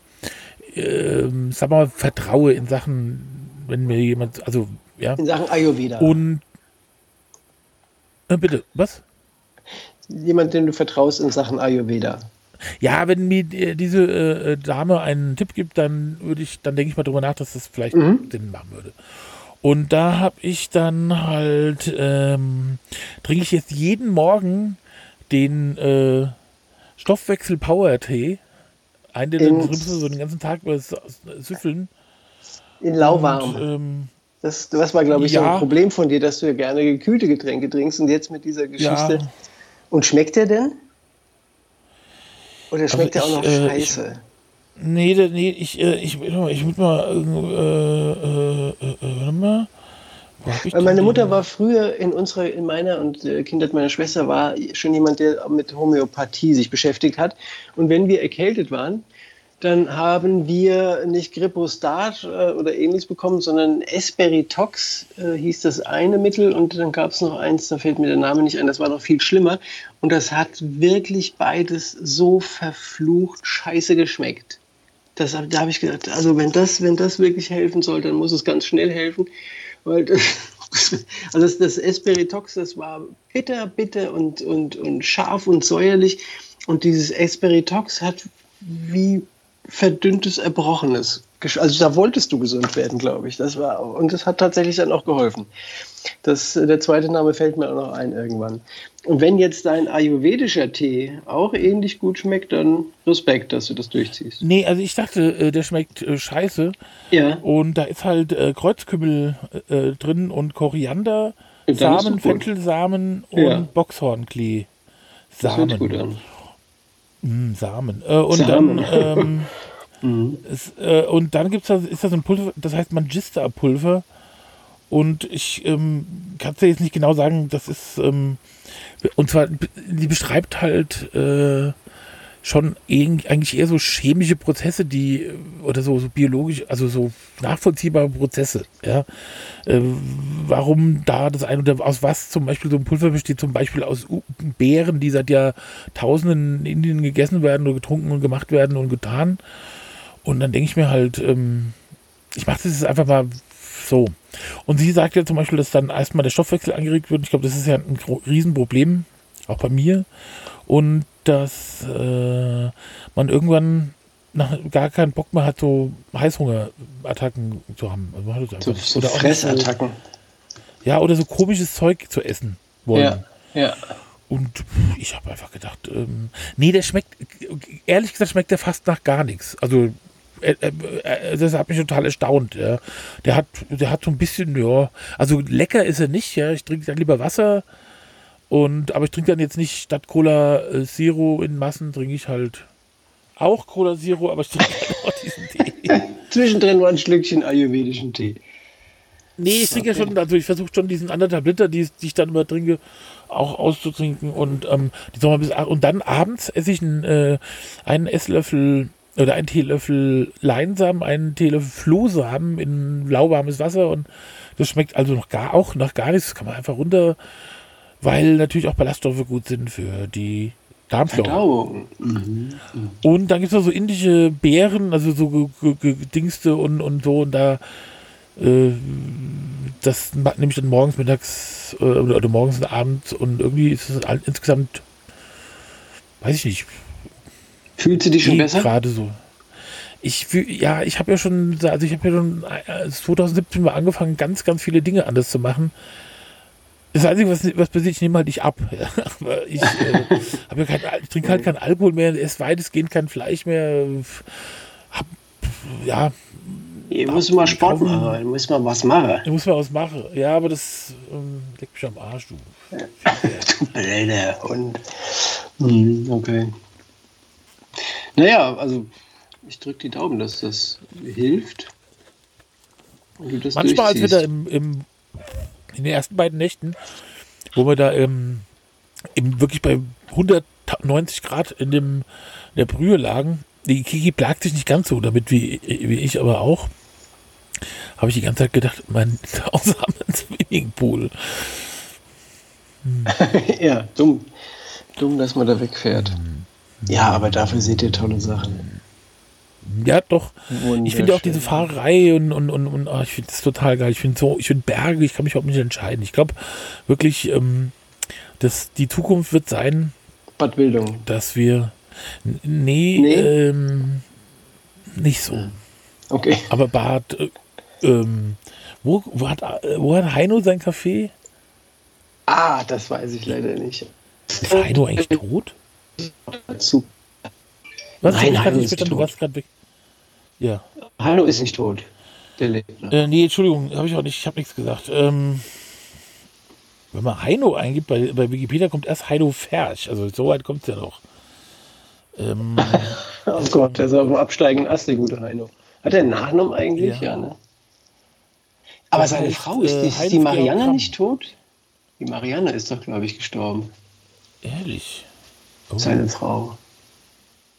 äh, sag mal, vertraue in Sachen, wenn mir jemand, also, ja. In Sachen Ayurveda. Und äh, bitte, was? Jemand, dem du vertraust in Sachen Ayurveda. Ja, wenn mir diese äh, Dame einen Tipp gibt, dann würde ich, dann denke ich mal drüber nach, dass das vielleicht mhm. Sinn machen würde. Und da habe ich dann halt, ähm, trinke ich jetzt jeden Morgen den äh, Stoffwechsel-Power-Tee. Einen, den In- du so den ganzen Tag über Süffeln. In lauwarm. Und, ähm, Das, das war, glaube ich, so Ja. ein Problem von dir, dass du ja gerne gekühlte Getränke trinkst und jetzt mit dieser Geschichte. Ja. Und schmeckt der denn? Oder schmeckt der ich, auch noch äh, ich- scheiße? Nee, da- nee, ich, äh, ich, mal, ich muss mal, äh, äh, äh, warte mal. Ich Weil meine Mutter war früher in unserer, in meiner und äh, Kindheit meiner Schwester war schon jemand, der mit Homöopathie sich beschäftigt hat. Und wenn wir erkältet waren, dann haben wir nicht Gripostat äh, oder ähnliches bekommen, sondern Esperitox äh, hieß das eine Mittel und dann gab es noch eins, da fällt mir der Name nicht ein, das war noch viel schlimmer. Und das hat wirklich beides so verflucht scheiße geschmeckt. Das, da habe ich gedacht, also wenn das, wenn das wirklich helfen soll, dann muss es ganz schnell helfen. Weil das, also das, das Esperitox, das war bitter, bitter und, und, und scharf und säuerlich. Und dieses Esperitox hat wie verdünntes Erbrochenes. Also da wolltest du gesund werden, glaube ich. Das war, und das hat tatsächlich dann auch geholfen. Das, der zweite Name fällt mir auch noch ein irgendwann. Und wenn jetzt dein ayurvedischer Tee auch ähnlich gut schmeckt, dann Respekt, dass du das durchziehst. Nee, also ich dachte, äh, der schmeckt äh, scheiße. Ja. Und da ist halt äh, Kreuzkümmel äh, drin und Koriander, Samen. Fenchel-Samen und Ja. Boxhornklee. Das hört Samen. gut an. Mm, Samen. Äh, und Samen. dann, ähm, Mhm. es, äh, und dann gibt's da, ist da so ein Pulver, das heißt Magister-Pulver. Und ich ähm, kann es dir jetzt nicht genau sagen, das ist, ähm, und zwar, die beschreibt halt äh, schon eig- eigentlich eher so chemische Prozesse, die, äh, oder so, so biologisch, also so nachvollziehbare Prozesse, ja. Äh, warum da das ein oder aus was zum Beispiel so ein Pulver besteht, zum Beispiel aus Beeren, die seit Jahrtausenden in Indien gegessen werden oder getrunken und gemacht werden und getan. Und dann denke ich mir halt, ähm, ich mache das jetzt einfach mal so. Und sie sagt ja zum Beispiel, dass dann erstmal der Stoffwechsel angeregt wird. Ich glaube, das ist ja ein Riesenproblem, auch bei mir. Und dass äh, man irgendwann nach, gar keinen Bock mehr hat, so Heißhungerattacken zu haben. Also So, so Oder auch nicht Fressattacken. So, ja, oder so komisches Zeug zu essen wollen. Ja, ja. Und ich habe einfach gedacht, ähm, nee, der schmeckt, ehrlich gesagt, schmeckt der fast nach gar nichts. Also, äh, äh, äh, das hat mich total erstaunt. Ja. Der hat, der hat so ein bisschen, ja, also lecker ist er nicht. Ja, ich trinke dann lieber Wasser. Und, aber ich trinke dann jetzt nicht statt Cola äh, Zero in Massen, trinke ich halt auch Cola Zero, aber ich trinke halt auch diesen Tee. Zwischendrin war ein Schlückchen ayurvedischen Tee. Nee, ich trinke ja schon, also ich versuche schon diesen anderthalb Liter, die, die ich dann immer trinke, auch auszutrinken und ähm, die man bis und dann abends esse ich einen, äh, einen Esslöffel oder einen Teelöffel Leinsamen, einen Teelöffel Flohsamen in lauwarmes Wasser und das schmeckt also noch gar auch nach gar nichts, das kann man einfach runter, weil natürlich auch Ballaststoffe gut sind für die Darmflora. Verdauung. Und dann gibt es noch so indische Beeren, also so ge- ge- ge- Gedingste und, und so. Und da, äh, das nehme ich dann morgens, mittags äh, oder, morgens und abends. Und irgendwie ist es insgesamt, weiß ich nicht, Fühlt sie dich schon besser? gerade so. Ich fühl, ja, ich habe ja schon, also ich habe ja schon äh, 2017 mal angefangen, ganz, ganz viele Dinge anders zu machen. Das Einzige, was, was passiert, ich nehme halt nicht ab. Ich, äh, ja kein, ich trinke halt keinen Alkohol mehr, esse weitestgehend kein Fleisch mehr. Hab, ja, Ihr müsst mal Sport machen, ihr müsst mal was machen. ich muss mal was machen. Ja, aber das ähm, leckt mich am Arsch, du. Du blöder Hund. Hm, okay. Naja, also ich drücke die Daumen, dass das hilft. Das Manchmal, als wir da im, im, in den ersten beiden Nächten, wo wir da im, im wirklich bei 190 Grad in, dem, in der Brühe lagen, die Kiki plagt sich nicht ganz so damit wie, wie ich, aber auch, habe ich die ganze Zeit gedacht, mein Zuhause haben wir einen Swimmingpool. ja, dumm. Dumm, dass man da wegfährt. Ja, aber dafür seht ihr tolle Sachen. Ja, doch. Ich finde auch diese Fahrerei und, und, und, und ah, ich finde das total geil. Ich finde so, ich finde Berge, ich kann mich überhaupt nicht entscheiden. Ich glaube wirklich, ähm, dass die Zukunft wird sein, Bad dass wir nee, Nee? Ähm, nicht so. Okay. Aber Bad, äh, ähm, wo, wo, hat, wo hat Heino sein Café? Ah, das weiß ich leider nicht. Ist Heino eigentlich tot? Super. Was? Nein, Heino ist verstanden, du tot. warst gerade weg. Ja. Heino ist nicht tot. Der lebt noch. Äh, nee, Entschuldigung, habe ich auch nicht, ich habe nichts gesagt. Ähm, wenn man Heino eingibt, bei, bei Wikipedia kommt erst Heino Ferch. Also so weit kommt es ja noch. Ähm, Oh Gott, der ist auf dem absteigenden Ast, der gute Heino. Hat er einen Nachnamen eigentlich? Ja. Ja, ne? Aber seine heißt, Frau, ist, äh, die, ist die Marianne nicht tot? Die Marianne ist doch, glaube ich, gestorben. ehrlich. Oh. Seine Frau.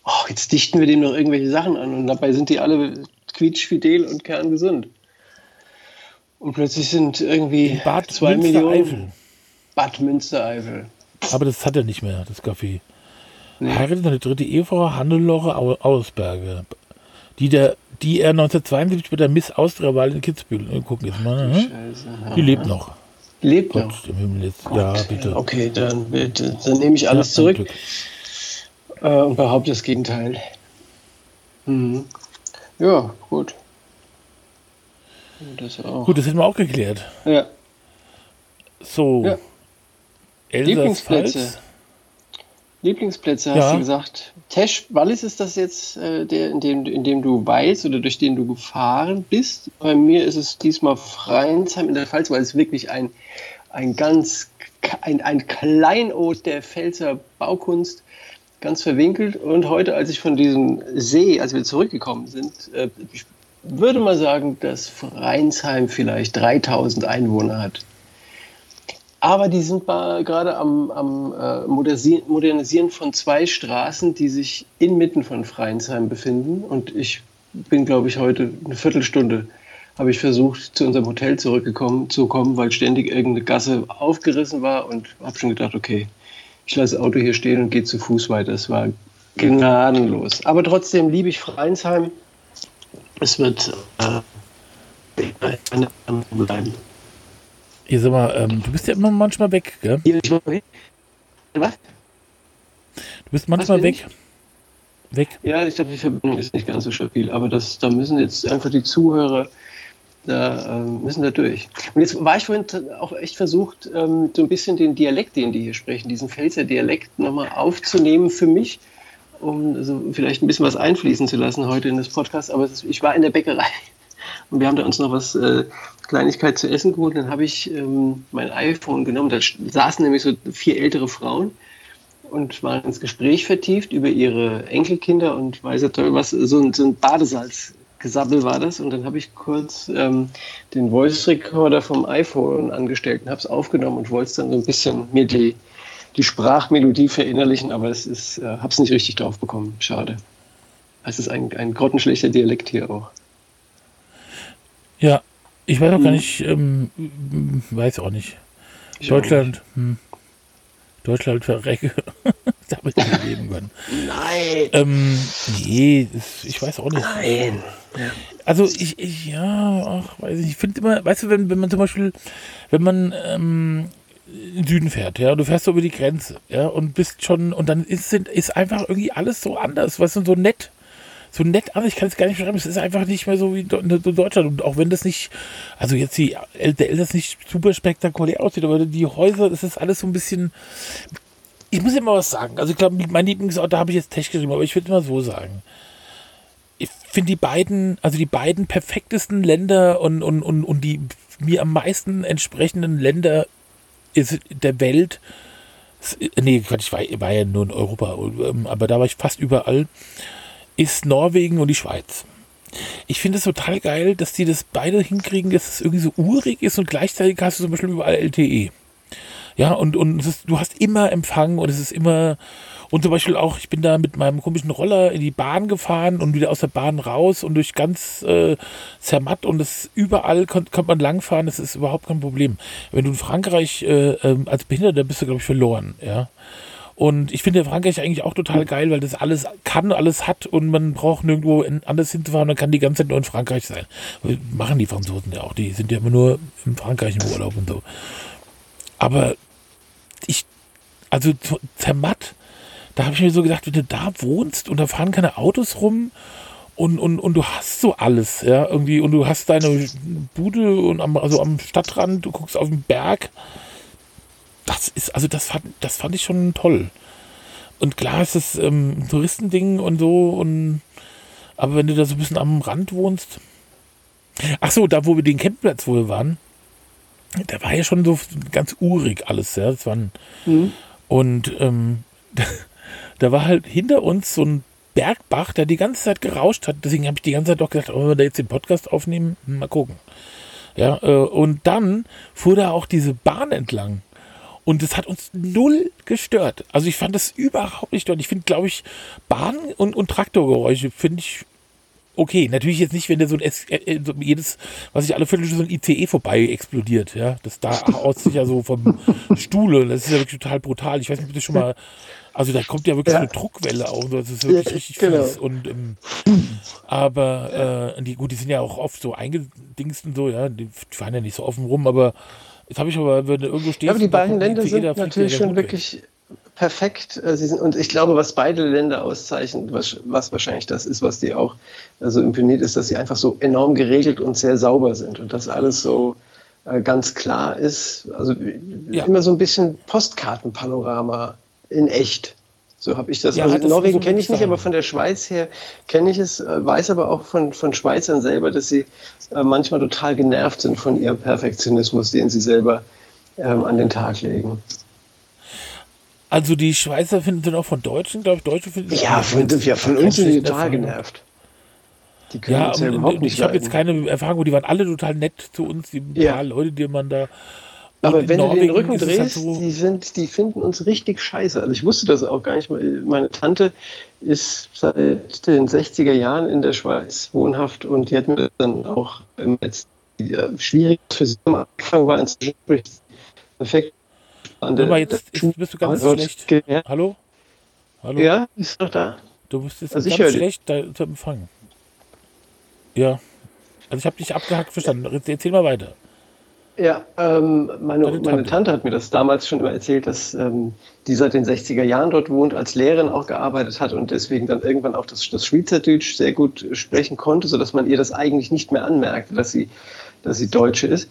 Oh, jetzt dichten wir dem noch irgendwelche Sachen an und dabei sind die alle quietschfidel und kerngesund. Und plötzlich sind irgendwie In Bad zwei Millionen. Münstereifel. Bad Münstereifel. Aber das hat er nicht mehr, das Café. Nee. Heiratet seine dritte Ehefrau Hannelore Au- Ausberger, die, der, die er 1972 bei der Miss Austria-Wahl in Kitzbühel, äh, gucken jetzt mal, ne? Scheiße. die lebt noch. Lebt Gott noch. im Himmel jetzt. Ja, bitte. Okay, dann, dann nehme ich alles Ja, zurück. Glück. Äh, und behaupte das Gegenteil. Mhm. Ja, gut. Das. Gut, das hätten wir auch geklärt. Ja. So. Ja. Lieblingsplätze. Lieblingsplätze hast Ja. du gesagt. Tesch, Wallis ist das jetzt, äh, der, in, dem, in dem du weißt oder durch den du gefahren bist. Bei mir ist es diesmal Freinsheim in der Pfalz, weil es wirklich ein, ein ganz ein, ein Kleinod der Pfälzer Baukunst, ganz verwinkelt. Und heute, als ich von diesem See, als wir zurückgekommen sind, äh, ich würde mal sagen, dass Freinsheim vielleicht 3000 Einwohner hat. Aber die sind gerade am, am äh, Modernisi- Modernisieren von zwei Straßen, die sich inmitten von Freinsheim befinden. Und ich bin, glaube ich, heute eine Viertelstunde habe ich versucht, zu unserem Hotel zurückgekommen zu kommen, weil ständig irgendeine Gasse aufgerissen war und habe schon gedacht, okay, ich lasse das Auto hier stehen und gehe zu Fuß weiter. Es war gnadenlos. Aber trotzdem liebe ich Freinsheim. Es wird äh, eine andere bleiben. Hier sag mal, ähm, du bist ja immer manchmal weg, gell? Hier, ich war weg. Was? Du bist manchmal weg. Weg. Ja, ich glaube, die Verbindung ist nicht ganz so stabil, aber das, da müssen jetzt einfach die Zuhörer da ähm, müssen da durch. Und jetzt war ich vorhin auch echt versucht, ähm, so ein bisschen den Dialekt, den die hier sprechen, diesen Pfälzer Dialekt nochmal aufzunehmen für mich, um so vielleicht ein bisschen was einfließen zu lassen heute in das Podcast. Aber ich war in der Bäckerei und wir haben da uns noch was äh, Kleinigkeit zu essen geholt. Dann habe ich ähm, mein iPhone genommen. Da saßen nämlich so vier ältere Frauen und waren ins Gespräch vertieft über ihre Enkelkinder und weiß ja toll was, so ein, so ein Badesalzgesabbel war das. Und dann habe ich kurz ähm, den Voice Recorder vom iPhone angestellt und habe es aufgenommen und wollte es dann so ein bisschen mir die, die Sprachmelodie verinnerlichen, aber es ist, äh, habe es nicht richtig drauf bekommen. Schade. Es ist ein, ein grottenschlechter Dialekt hier auch. Ja, ich weiß auch gar Mhm. nicht, ähm, weiß auch nicht. Ich auch Deutschland, hm. Deutschland verrecke. da habe ich nicht leben können. Nein! Ähm, nee, das, ich weiß auch nicht. Nein! Also ich, ich ja, ach, weiß ich, ich finde immer, weißt du, wenn, wenn man zum Beispiel, wenn man ähm, in den Süden fährt, ja, du fährst so über die Grenze, ja, und bist schon, und dann ist, sind, ist einfach irgendwie alles so anders, weißt du, so nett. So nett anders, ich kann es gar nicht beschreiben, es ist einfach nicht mehr so wie in Deutschland. Und auch wenn das nicht, also jetzt die, der Elsass nicht super spektakulär aussieht, aber die Häuser, das ist alles so ein bisschen, ich muss immer was sagen. Also ich glaube, mein Lieblingsort, da habe ich jetzt Tech geschrieben, aber ich würde immer so sagen ich finde die beiden, also die beiden perfektesten Länder und, und, und, und die mir am meisten entsprechenden Länder der Welt. Nee, ich war, war ja nur in Europa, ähm, aber da war ich fast überall. Ist Norwegen und die Schweiz. Ich finde es total geil, dass die das beide hinkriegen, dass es irgendwie so urig ist und gleichzeitig hast du zum Beispiel überall LTE. Ja, und, und ist, du hast immer Empfang und es ist immer. Und zum Beispiel auch, ich bin da mit meinem komischen Roller in die Bahn gefahren und wieder aus der Bahn raus und durch ganz äh, Zermatt und es überall kommt man langfahren, das ist überhaupt kein Problem. Wenn du in Frankreich äh, ähm, als Behinderter bist du, glaube ich, verloren, ja. Und ich finde Frankreich eigentlich auch total geil, weil das alles kann, alles hat und man braucht nirgendwo anders hinzufahren, man kann die ganze Zeit nur in Frankreich sein. Machen die Franzosen ja auch, die sind ja immer nur in Frankreich im Urlaub und so. Aber ich, also Zermatt, da habe ich mir so gedacht, wenn du da wohnst und da fahren keine Autos rum und, und, und du hast so alles, ja, irgendwie, und du hast deine Bude und am, also am Stadtrand, du guckst auf den Berg. Das ist, also das fand, das fand ich schon toll. Und klar ist es ähm, ein Touristending und so, und aber wenn du da so ein bisschen am Rand wohnst. Ach so, da wo wir den Campingplatz, wo wir waren, da war ja schon so ganz urig alles, ja. Das waren, mhm. Und ähm, da, da war halt hinter uns so ein Bergbach, der die ganze Zeit gerauscht hat. Deswegen habe ich die ganze Zeit auch gedacht, oh, wenn wir da jetzt den Podcast aufnehmen, mal gucken. Ja, äh, und dann fuhr da auch diese Bahn entlang. Und das hat uns null gestört. Also ich fand das überhaupt nicht störend. Ich finde, glaube ich, Bahn- und, und Traktorgeräusche finde ich okay. Natürlich jetzt nicht, wenn der so ein S äh, äh so jedes, was ich alle Viertelstunde so ein ICE vorbei explodiert, ja. Das da aus sich ja so vom Stuhle. Das ist ja wirklich total brutal. Ich weiß nicht, ob das schon mal also da kommt ja wirklich ja. eine Druckwelle auf. Das ist wirklich ja, richtig genau. fies. Und, ähm, aber äh, die, gut, die sind ja auch oft so eingedingst und so, ja. Die fahren ja nicht so offen rum, aber jetzt habe ich aber, wenn du irgendwo stehst. Aber die beiden Länder sind natürlich schon wirklich perfekt. Äh, sie sind, und ich glaube, was beide Länder auszeichnet, was, was wahrscheinlich das ist, was die auch also imponiert, ist, dass sie einfach so enorm geregelt und sehr sauber sind und das alles so äh, ganz klar ist. Also ja. immer so ein bisschen Postkartenpanorama in echt. So habe ich das. Ja, also das Norwegen kenne ich nicht, aber von der Schweiz her kenne ich es, äh, weiß aber auch von, von Schweizern selber, dass sie äh, manchmal total genervt sind von ihrem Perfektionismus, den sie selber ähm, an den Tag legen. Also die Schweizer finden sind auch von Deutschen, glaube ich, Deutsche finden Ja, von, ja, von uns sind sie total genervt. Die können ja, uns ja überhaupt nicht Ich habe jetzt keine Erfahrung, die waren alle total nett zu uns, die ja. paar Leute, die man da aber wenn Norwegen du den Rücken halt drehst, halt so die, sind, die finden uns richtig scheiße. Also ich wusste das auch gar nicht. Meine Tante ist seit den 60er Jahren in der Schweiz wohnhaft und die hat mir dann auch jetzt schwierig für sie am Anfang war inzwischen perfekt. Aber jetzt, jetzt bist du ganz schlecht. Hallo? Hallo? Ja, ist doch da. Du bist jetzt also ganz schlecht da zu empfangen. Ja. Also ich habe dich abgehackt verstanden. Erzähl mal weiter. Ja, ähm, meine, Tante. meine Tante hat mir das damals schon immer erzählt, dass ähm, die seit den 60er Jahren dort wohnt, als Lehrerin auch gearbeitet hat und deswegen dann irgendwann auch das, das Schweizerdeutsch sehr gut sprechen konnte, sodass man ihr das eigentlich nicht mehr anmerkte, dass sie, dass sie Deutsche ist.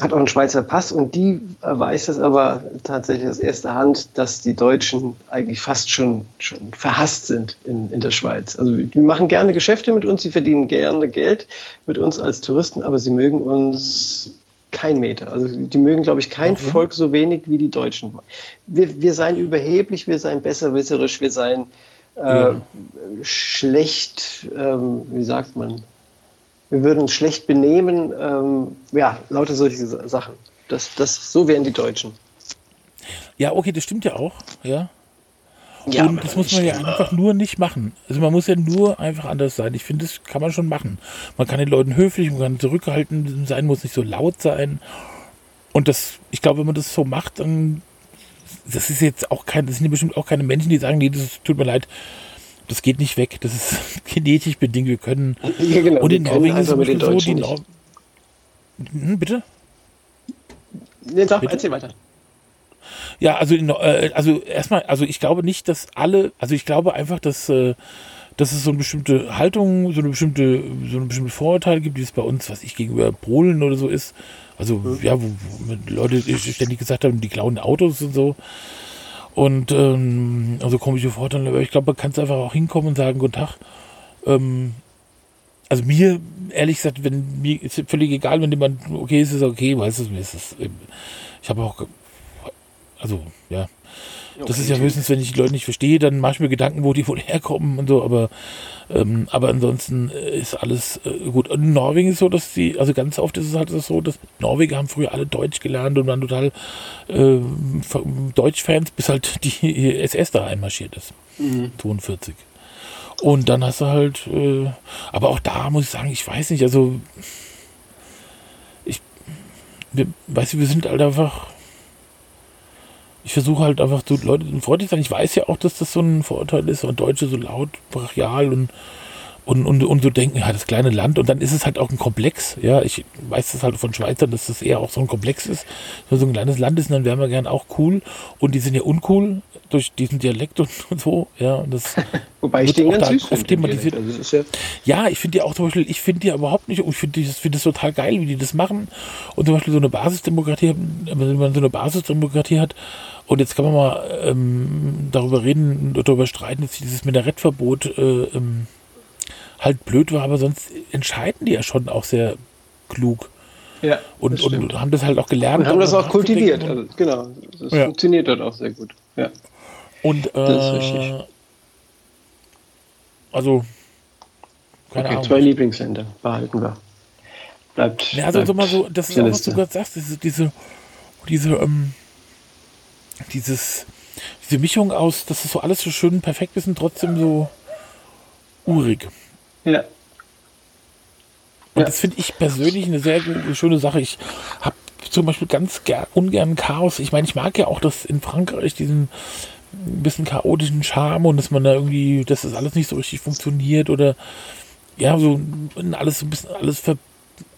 Hat auch einen Schweizer Pass und die weiß das aber tatsächlich aus erster Hand, dass die Deutschen eigentlich fast schon, schon verhasst sind in, in der Schweiz. Also die machen gerne Geschäfte mit uns, sie verdienen gerne Geld mit uns als Touristen, aber sie mögen uns kein Meter. Also die mögen, glaube ich, kein okay. Volk so wenig wie die Deutschen. Wir, wir seien überheblich, wir seien besserwisserisch, wir seien äh, ja. schlecht, ähm, wie sagt man, wir würden uns schlecht benehmen. Ähm, ja, lauter solche Sachen. Das, das, so wären die Deutschen. Ja, okay, das stimmt ja auch, ja. Ja, und das muss man ja einfach nur nicht machen. Also man muss ja nur einfach anders sein. Ich finde, das kann man schon machen. Man kann den Leuten höflich, man kann zurückhaltend sein, muss nicht so laut sein. Und das, ich glaube, wenn man das so macht, dann, das ist jetzt auch kein, das sind ja bestimmt auch keine Menschen, die sagen, nee, das tut mir leid, das geht nicht weg, das ist genetisch bedingt, wir können. Ja, genau, und in Norwegen ist es so, die Nor hm, bitte? Nee, sag, bitte? erzähl weiter. Ja, also, äh, also erstmal, also ich glaube nicht, dass alle, also ich glaube einfach, dass, äh, dass es so eine bestimmte Haltung, so eine bestimmte, so eine bestimmte Vorurteile gibt, die es bei uns, was ich gegenüber Polen oder so ist. Also, mhm. ja, wo, wo Leute ständig gesagt haben, die klauen Autos und so. Und ähm, also komische Vorteile, aber ich glaube, man kann es einfach auch hinkommen und sagen, guten Tag. Ähm, also mir, ehrlich gesagt, wenn mir ist völlig egal, wenn jemand okay ist, ist okay, weißt du, mir ist es. Ich habe auch also, ja. Das okay, ist ja höchstens, wenn ich die Leute nicht verstehe, dann mache ich mir Gedanken, wo die wohl herkommen und so, aber, ähm, aber ansonsten äh, ist alles äh, gut. Und in Norwegen ist so, dass die, also ganz oft ist es halt so, dass Norweger haben früher alle Deutsch gelernt und waren total äh, Deutschfans, bis halt die SS da einmarschiert ist. Mhm. 42. Und dann hast du halt, äh, aber auch da muss ich sagen, ich weiß nicht, also ich, wir, weißt du, wir sind halt einfach ich versuche halt einfach zu Leuten freundlich zu sein. Ich weiß ja auch, dass das so ein Vorurteil ist und Deutsche so laut, brachial und und, und, und so denken, ja, das kleine Land und dann ist es halt auch ein Komplex. Ja, ich weiß das halt von Schweizern, dass das eher auch so ein Komplex ist. Wenn so ein kleines Land ist, dann wären wir gern auch cool und die sind ja uncool durch diesen Dialekt und, und so. Ja, das Wobei ich den ganz süß oft thematisiert. Also ja, Ja, ich finde die auch zum Beispiel, ich finde die überhaupt nicht, ich finde das, find das total geil, wie die das machen. Und zum Beispiel so eine Basisdemokratie, wenn man so eine Basisdemokratie hat, und jetzt kann man mal ähm, darüber reden, darüber streiten, dass dieses Minarettverbot äh, ähm, halt blöd war, aber sonst entscheiden die ja schon auch sehr klug. ja, Und, und haben das halt auch gelernt. und haben das auch kultiviert. Also, genau. Das Ja. funktioniert dort auch sehr gut. Ja. Und, äh, also, keine Okay, Ahnung. zwei Lieblingsländer behalten wir. Bleibt. Ja, also bleibt mal so, das ist auch, was du gerade sagst, diese, diese, diese, ähm, dieses, diese Mischung aus, dass es so alles so schön perfekt ist und trotzdem so urig. Ja. Und Ja. das finde ich persönlich eine sehr schöne Sache. Ich habe zum Beispiel ganz ger ungern Chaos. Ich meine, ich mag ja auch das in Frankreich, diesen ein bisschen chaotischen Charme und dass man da irgendwie, dass das alles nicht so richtig funktioniert oder ja, so alles so ein bisschen alles ver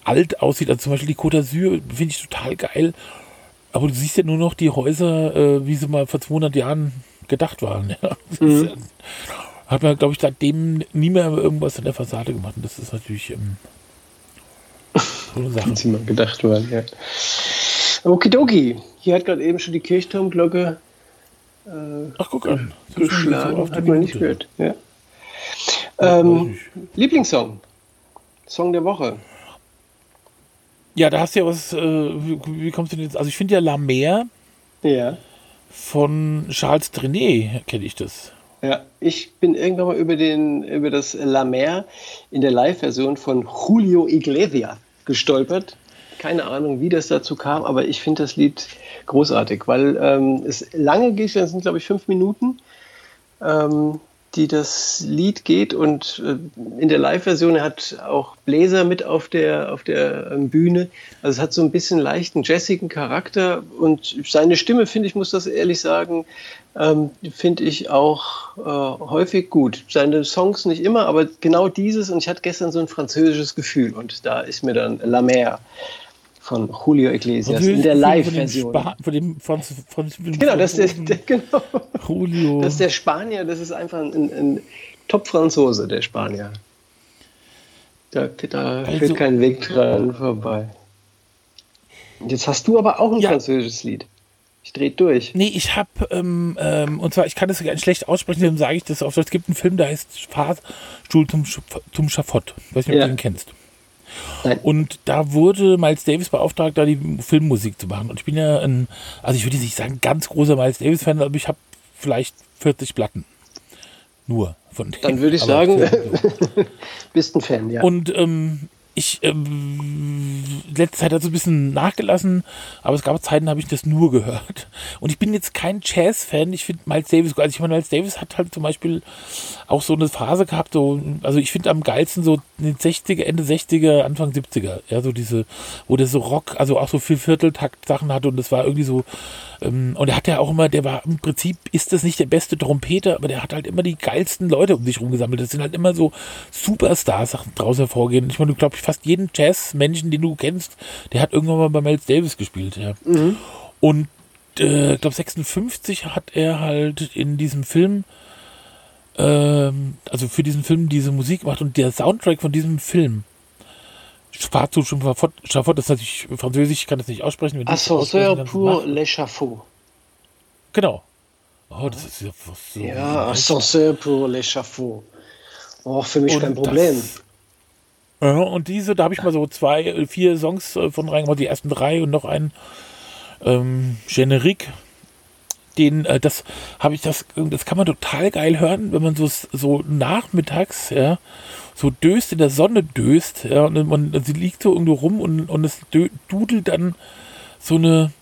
alt aussieht. Also zum Beispiel die Côte d'Azur finde ich total geil. Aber du siehst ja nur noch die Häuser, äh, wie sie mal vor 200 Jahren gedacht waren. Ja. Ist, ja, hat man, glaube ich, seitdem nie mehr irgendwas an der Fassade gemacht. Und das ist natürlich ähm, so eine Sache. Mal gedacht waren, ja. Okidoki. Hier hat gerade eben schon die Kirchturmglocke äh, Ach, guck an. Geschlagen. hat man nicht gehört. Ja. Ähm. Lieblingssong. Song der Woche. Ja, da hast du ja was, äh, wie, wie kommst du denn jetzt? Also ich finde ja La Mer Ja. von Charles Trenet, kenne ich das. Ja, ich bin irgendwann mal über, den, über das La Mer in der Live-Version von Julio Iglesias gestolpert. Keine Ahnung, wie das dazu kam, aber ich finde das Lied großartig, weil ähm, es lange geht, das sind glaube ich fünf Minuten, ähm, die das Lied geht und äh, in der Live-Version er hat auch Bläser mit auf der, auf der ähm, Bühne. Also es hat so ein bisschen leichten jazzigen Charakter und seine Stimme, finde ich, muss das ehrlich sagen, ähm, finde ich auch äh, häufig gut. Seine Songs nicht immer, aber genau dieses und ich hatte gestern so ein französisches Gefühl und da ist mir dann La Mer von Julio Iglesias in der Live-Version. Von dem Franz, Franz, Genau, das ist der, der, genau. Julio. Das ist der Spanier, das ist einfach ein, ein Top-Franzose, der Spanier. Da, da Also- führt kein Weg dran vorbei. Jetzt hast du aber auch ein Ja. französisches Lied. Ich dreh durch. Nee, ich habe, ähm, ähm, und zwar, ich kann das ganz schlecht aussprechen, dann sage ich das auf. Es gibt einen Film, der heißt Fahrstuhl zum, Sch- zum Schafott. Weiß nicht, ob Ja. du den kennst. Nein. Und da wurde Miles Davis beauftragt, da die Filmmusik zu machen. Und ich bin ja ein, also ich würde nicht sagen, ganz großer Miles Davis-Fan, aber ich habe vielleicht 40 Platten. Nur von denen. Dann würde ich Aber sagen, bist ein Fan, ja. Und ähm, ich, ähm, letzte Zeit hat es ein bisschen nachgelassen, aber es gab Zeiten, habe ich das nur gehört. Und ich bin jetzt kein Jazz-Fan. Ich finde Miles Davis, also ich meine, Miles Davis hat halt zum Beispiel auch so eine Phase gehabt, so, also ich finde am geilsten so in den 60er, Ende 60er, Anfang 70er, ja, so diese, wo der so Rock, also auch so viel Vierteltakt-Sachen hatte und das war irgendwie so, und er hat ja auch immer, der war im Prinzip, ist das nicht der beste Trompeter, aber der hat halt immer die geilsten Leute um sich rumgesammelt. Das sind halt immer so Superstars draus hervorgehen. Ich meine, du glaubst, fast jeden Jazz-Menschen, den du kennst, der hat irgendwann mal bei Miles Davis gespielt, ja. Und äh, ich glaube 56 hat er halt in diesem Film, ähm, also für diesen Film diese Musik gemacht und der Soundtrack von diesem Film, Fahrzug zum Schafott, ist natürlich französisch, ich kann das nicht aussprechen. Ascenseur pour l'échafaud. Genau. Oh, das ist ja so. Ja, Ascenseur pour l'échafaud. Oh, für mich Und kein Problem. das- und diese, da habe ich mal so zwei, vier Songs äh, von reingemacht, die ersten drei und noch einen ähm, Generique. Den, äh, das habe ich, das, das kann man total geil hören, wenn man so, so nachmittags, ja, so döst, in der Sonne döst, ja, und man, sie liegt so irgendwo rum und, und es dudelt dann so eine,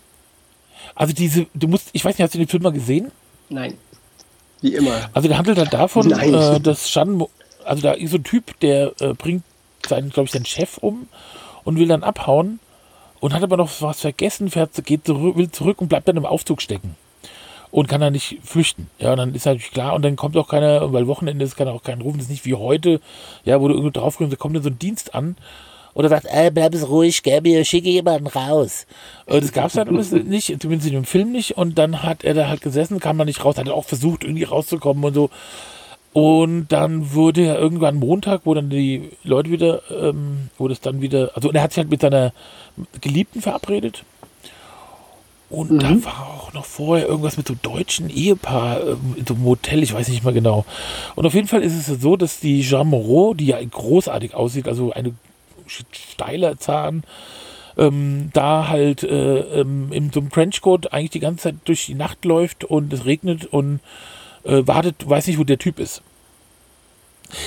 also diese, du musst, ich weiß nicht, hast du den Film mal gesehen? Nein. Wie immer. Also der handelt halt davon, äh, dass Shan, also da ist so ein Typ, der äh, bringt seinen, glaube ich, seinen Chef um und will dann abhauen und hat aber noch was vergessen, fährt, geht zurück, will zurück und bleibt dann im Aufzug stecken. Und kann dann nicht flüchten. Ja, und dann ist natürlich klar, und dann kommt auch keiner, weil Wochenende ist, kann auch keiner rufen, das ist nicht wie heute, ja, wo du irgendwo drauf da kommt dann so ein Dienst an oder sagt, ey, bleib es ruhig, gell, mir schicke jemanden raus. Das gab es halt nicht, zumindest in dem Film nicht. Und dann hat er da halt gesessen, kam da nicht raus, hat auch versucht, irgendwie rauszukommen und so. Und dann wurde ja irgendwann Montag, wo dann die Leute wieder, ähm, wo das dann wieder, also er hat sich halt mit seiner Geliebten verabredet. Und mhm. da war auch noch vorher irgendwas mit so deutschen Ehepaar ähm, in so einem Hotel, ich weiß nicht mehr genau. Und auf jeden Fall ist es so, dass die Jean Moreau, die ja großartig aussieht, also eine steiler Zahn, ähm, da halt äh, ähm, in so einem Trenchcoat eigentlich die ganze Zeit durch die Nacht läuft und es regnet und äh, wartet, weiß nicht, wo der Typ ist.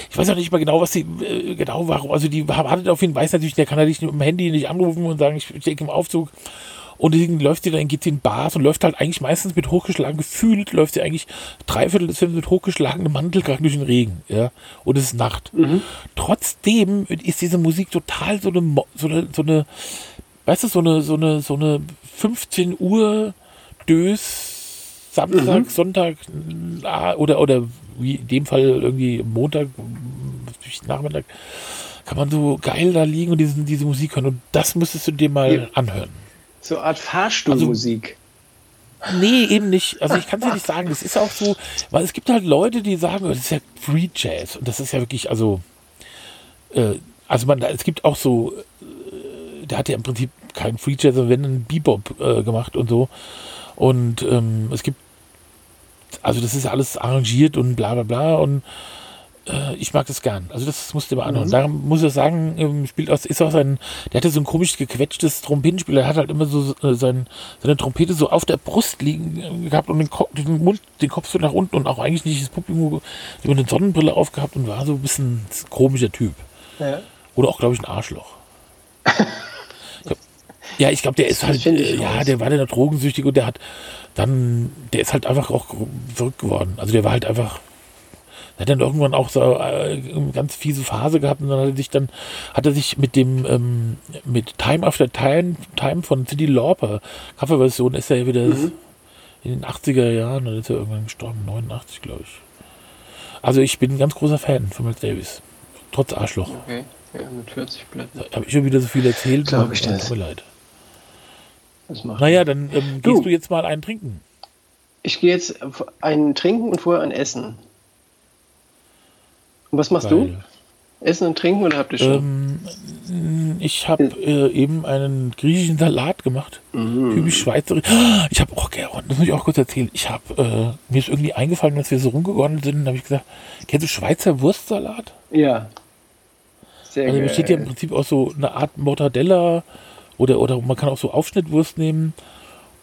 Ich weiß auch nicht mal genau, was die, äh, genau warum, also die wartet auf ihn, weiß natürlich, der kann natürlich mit dem Handy nicht anrufen und sagen, ich stecke im Aufzug. Und deswegen läuft sie dann, geht sie in Bars und läuft halt eigentlich meistens mit hochgeschlagen, gefühlt läuft sie eigentlich dreiviertel des Films mit hochgeschlagenem Mantel gerade durch den Regen, ja. Und es ist Nacht. Mhm. Trotzdem ist diese Musik total so eine, so eine, so eine, weißt du, so eine, so eine, so eine 15 Uhr Dös Samstag, mhm. Sonntag oder, oder wie in dem Fall irgendwie Montag, Nachmittag, kann man so geil da liegen und diese, diese Musik hören. Und das müsstest du dir mal ja. anhören. So eine Art Fahrstuhlmusik. Also, nee, eben nicht. Also ich kann es dir nicht sagen. Das ist auch so, weil es gibt halt Leute, die sagen, das ist ja Free Jazz. Und das ist ja wirklich, also, äh, also man, es gibt auch so, äh, der hat ja im Prinzip keinen Free Jazz, sondern wenn einen Bebop äh, gemacht und so. Und ähm, es gibt, also das ist alles arrangiert und bla bla bla und äh, ich mag das gern. Also das musst du mal anhören. Mhm. Da muss ich sagen, ähm, spielt aus, ist auch sein, der hatte so ein komisch gequetschtes Trompetenspiel. Er hat halt immer so äh, sein, seine Trompete so auf der Brust liegen äh, gehabt und den, Ko den Mund, den Kopf so nach unten und auch eigentlich nicht das Publikum über eine Sonnenbrille aufgehabt und war so ein bisschen ein komischer Typ. Ja. Oder auch, glaube ich, ein Arschloch. Ja, ich glaube, der ist halt, äh, ja, der war dann drogensüchtig und der hat dann, der ist halt einfach auch verrückt geworden. Also der war halt einfach, hat dann irgendwann auch so äh, eine ganz fiese Phase gehabt und dann hat er sich dann, hat er sich mit dem, ähm, mit Time After Time, Time von Cindy Lauper, Coverversion, ist er ja wieder mhm. in den 80er Jahren, dann ist er irgendwann gestorben, 89, glaube ich. Also ich bin ein ganz großer Fan von Miles Davis. Trotz Arschloch. Okay, ja, mit 40 Blättern. Habe ich schon wieder so viel erzählt. Glaube ich das. Tut mir leid. Naja, dann ähm, gehst du, du jetzt mal einen trinken. Ich gehe jetzt einen trinken und vorher ein Essen. Und was machst Geil. du? Essen und trinken oder habt ihr schon? Ähm, ich habe äh, eben einen griechischen Salat gemacht. Mm. Typisch schweizerisch. Ich habe auch, oh, das muss ich auch kurz erzählen. Ich habe, äh, mir ist irgendwie eingefallen, dass wir so rumgegondelt sind, habe ich gesagt, kennst du Schweizer Wurstsalat? Ja. Sehr also besteht ja im Prinzip aus so eine Art Mortadella oder, oder man kann auch so Aufschnittwurst nehmen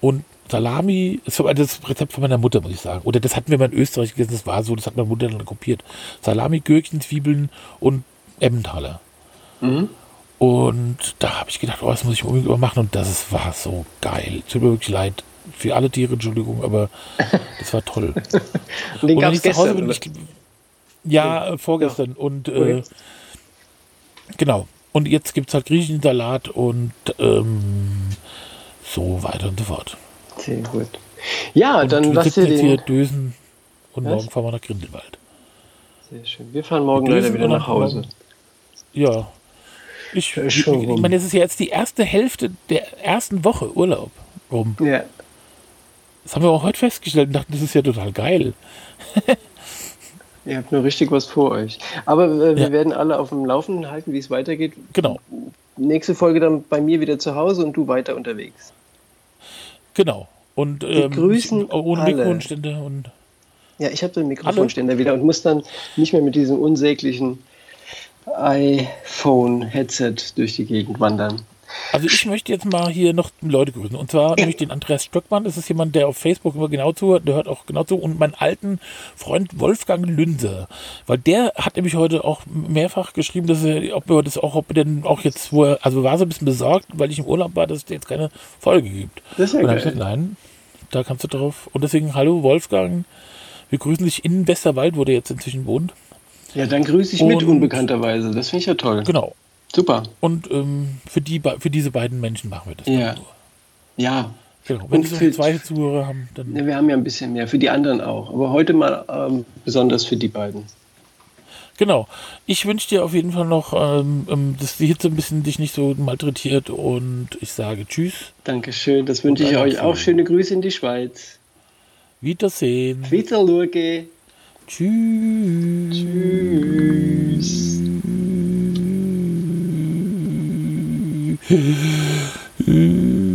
und Salami, das war das Rezept von meiner Mutter, muss ich sagen. Oder das hatten wir mal in Österreich gegessen, das war so, das hat meine Mutter dann kopiert. Salami, Gürkchen, Zwiebeln und Emmentaler. Mhm. Und da habe ich gedacht, oh, das muss ich unbedingt machen und das war so geil. Tut mir wirklich leid für alle Tiere, Entschuldigung, aber das war toll. und den gab es gestern, bin, ich, Ja, äh, vorgestern. Ja. Und äh, genau. Und jetzt gibt es halt Griechensalat und ähm, so weiter und so fort. Sehr gut. Ja, und dann lass dir den... hier Dösen und Was? morgen fahren wir nach Grindelwald. Sehr schön. Wir fahren morgen leider wieder nach Hause. Ja. Ich, ich, ich meine, es ist ja jetzt die erste Hälfte der ersten Woche Urlaub rum. Ja. Das haben wir auch heute festgestellt und dachten, das ist ja total geil. Ihr habt nur richtig was vor euch. Aber äh, wir ja. werden alle auf dem Laufenden halten, wie es weitergeht. Genau. Nächste Folge dann bei mir wieder zu Hause und du weiter unterwegs. Genau. Und ähm, grüßen ohne alle. Mikrofonständer und. Ja, ich habe den Mikrofonständer wieder und muss dann nicht mehr mit diesem unsäglichen iPhone-Headset durch die Gegend wandern. Also ich möchte jetzt mal hier noch Leute grüßen. Und zwar nämlich den Andreas Stöckmann. Das ist jemand, der auf Facebook immer genau zuhört. Der hört auch genau zu. Und meinen alten Freund Wolfgang Lünse. Weil der hat nämlich heute auch mehrfach geschrieben, dass er, ob er das auch, ob er denn auch jetzt, wo er, also war so ein bisschen besorgt, weil ich im Urlaub war, dass es jetzt keine Folge gibt. Das ist ja und dann ich gesagt, nein, da kannst du drauf. Und deswegen, hallo Wolfgang. Wir grüßen dich in Westerwald, wo der jetzt inzwischen wohnt. Ja, dann grüße ich und, mit unbekannterweise. Das finde ich ja toll. Genau. Super. Und ähm, für, die, für diese beiden Menschen machen wir das. Ja. Ja. Genau. Wenn noch für- zwei Zuhörer haben, dann. Ja, wir haben ja ein bisschen mehr, für die anderen auch. Aber heute mal ähm, besonders für die beiden. Genau. Ich wünsche dir auf jeden Fall noch, ähm, ähm, dass die Hitze ein bisschen dich nicht so malträtiert und ich sage Tschüss, Dankeschön, das wünsche ich euch auch. Schöne Grüße in die Schweiz. Wiedersehen. Wieder Lurge. Tschüss. Tschüss.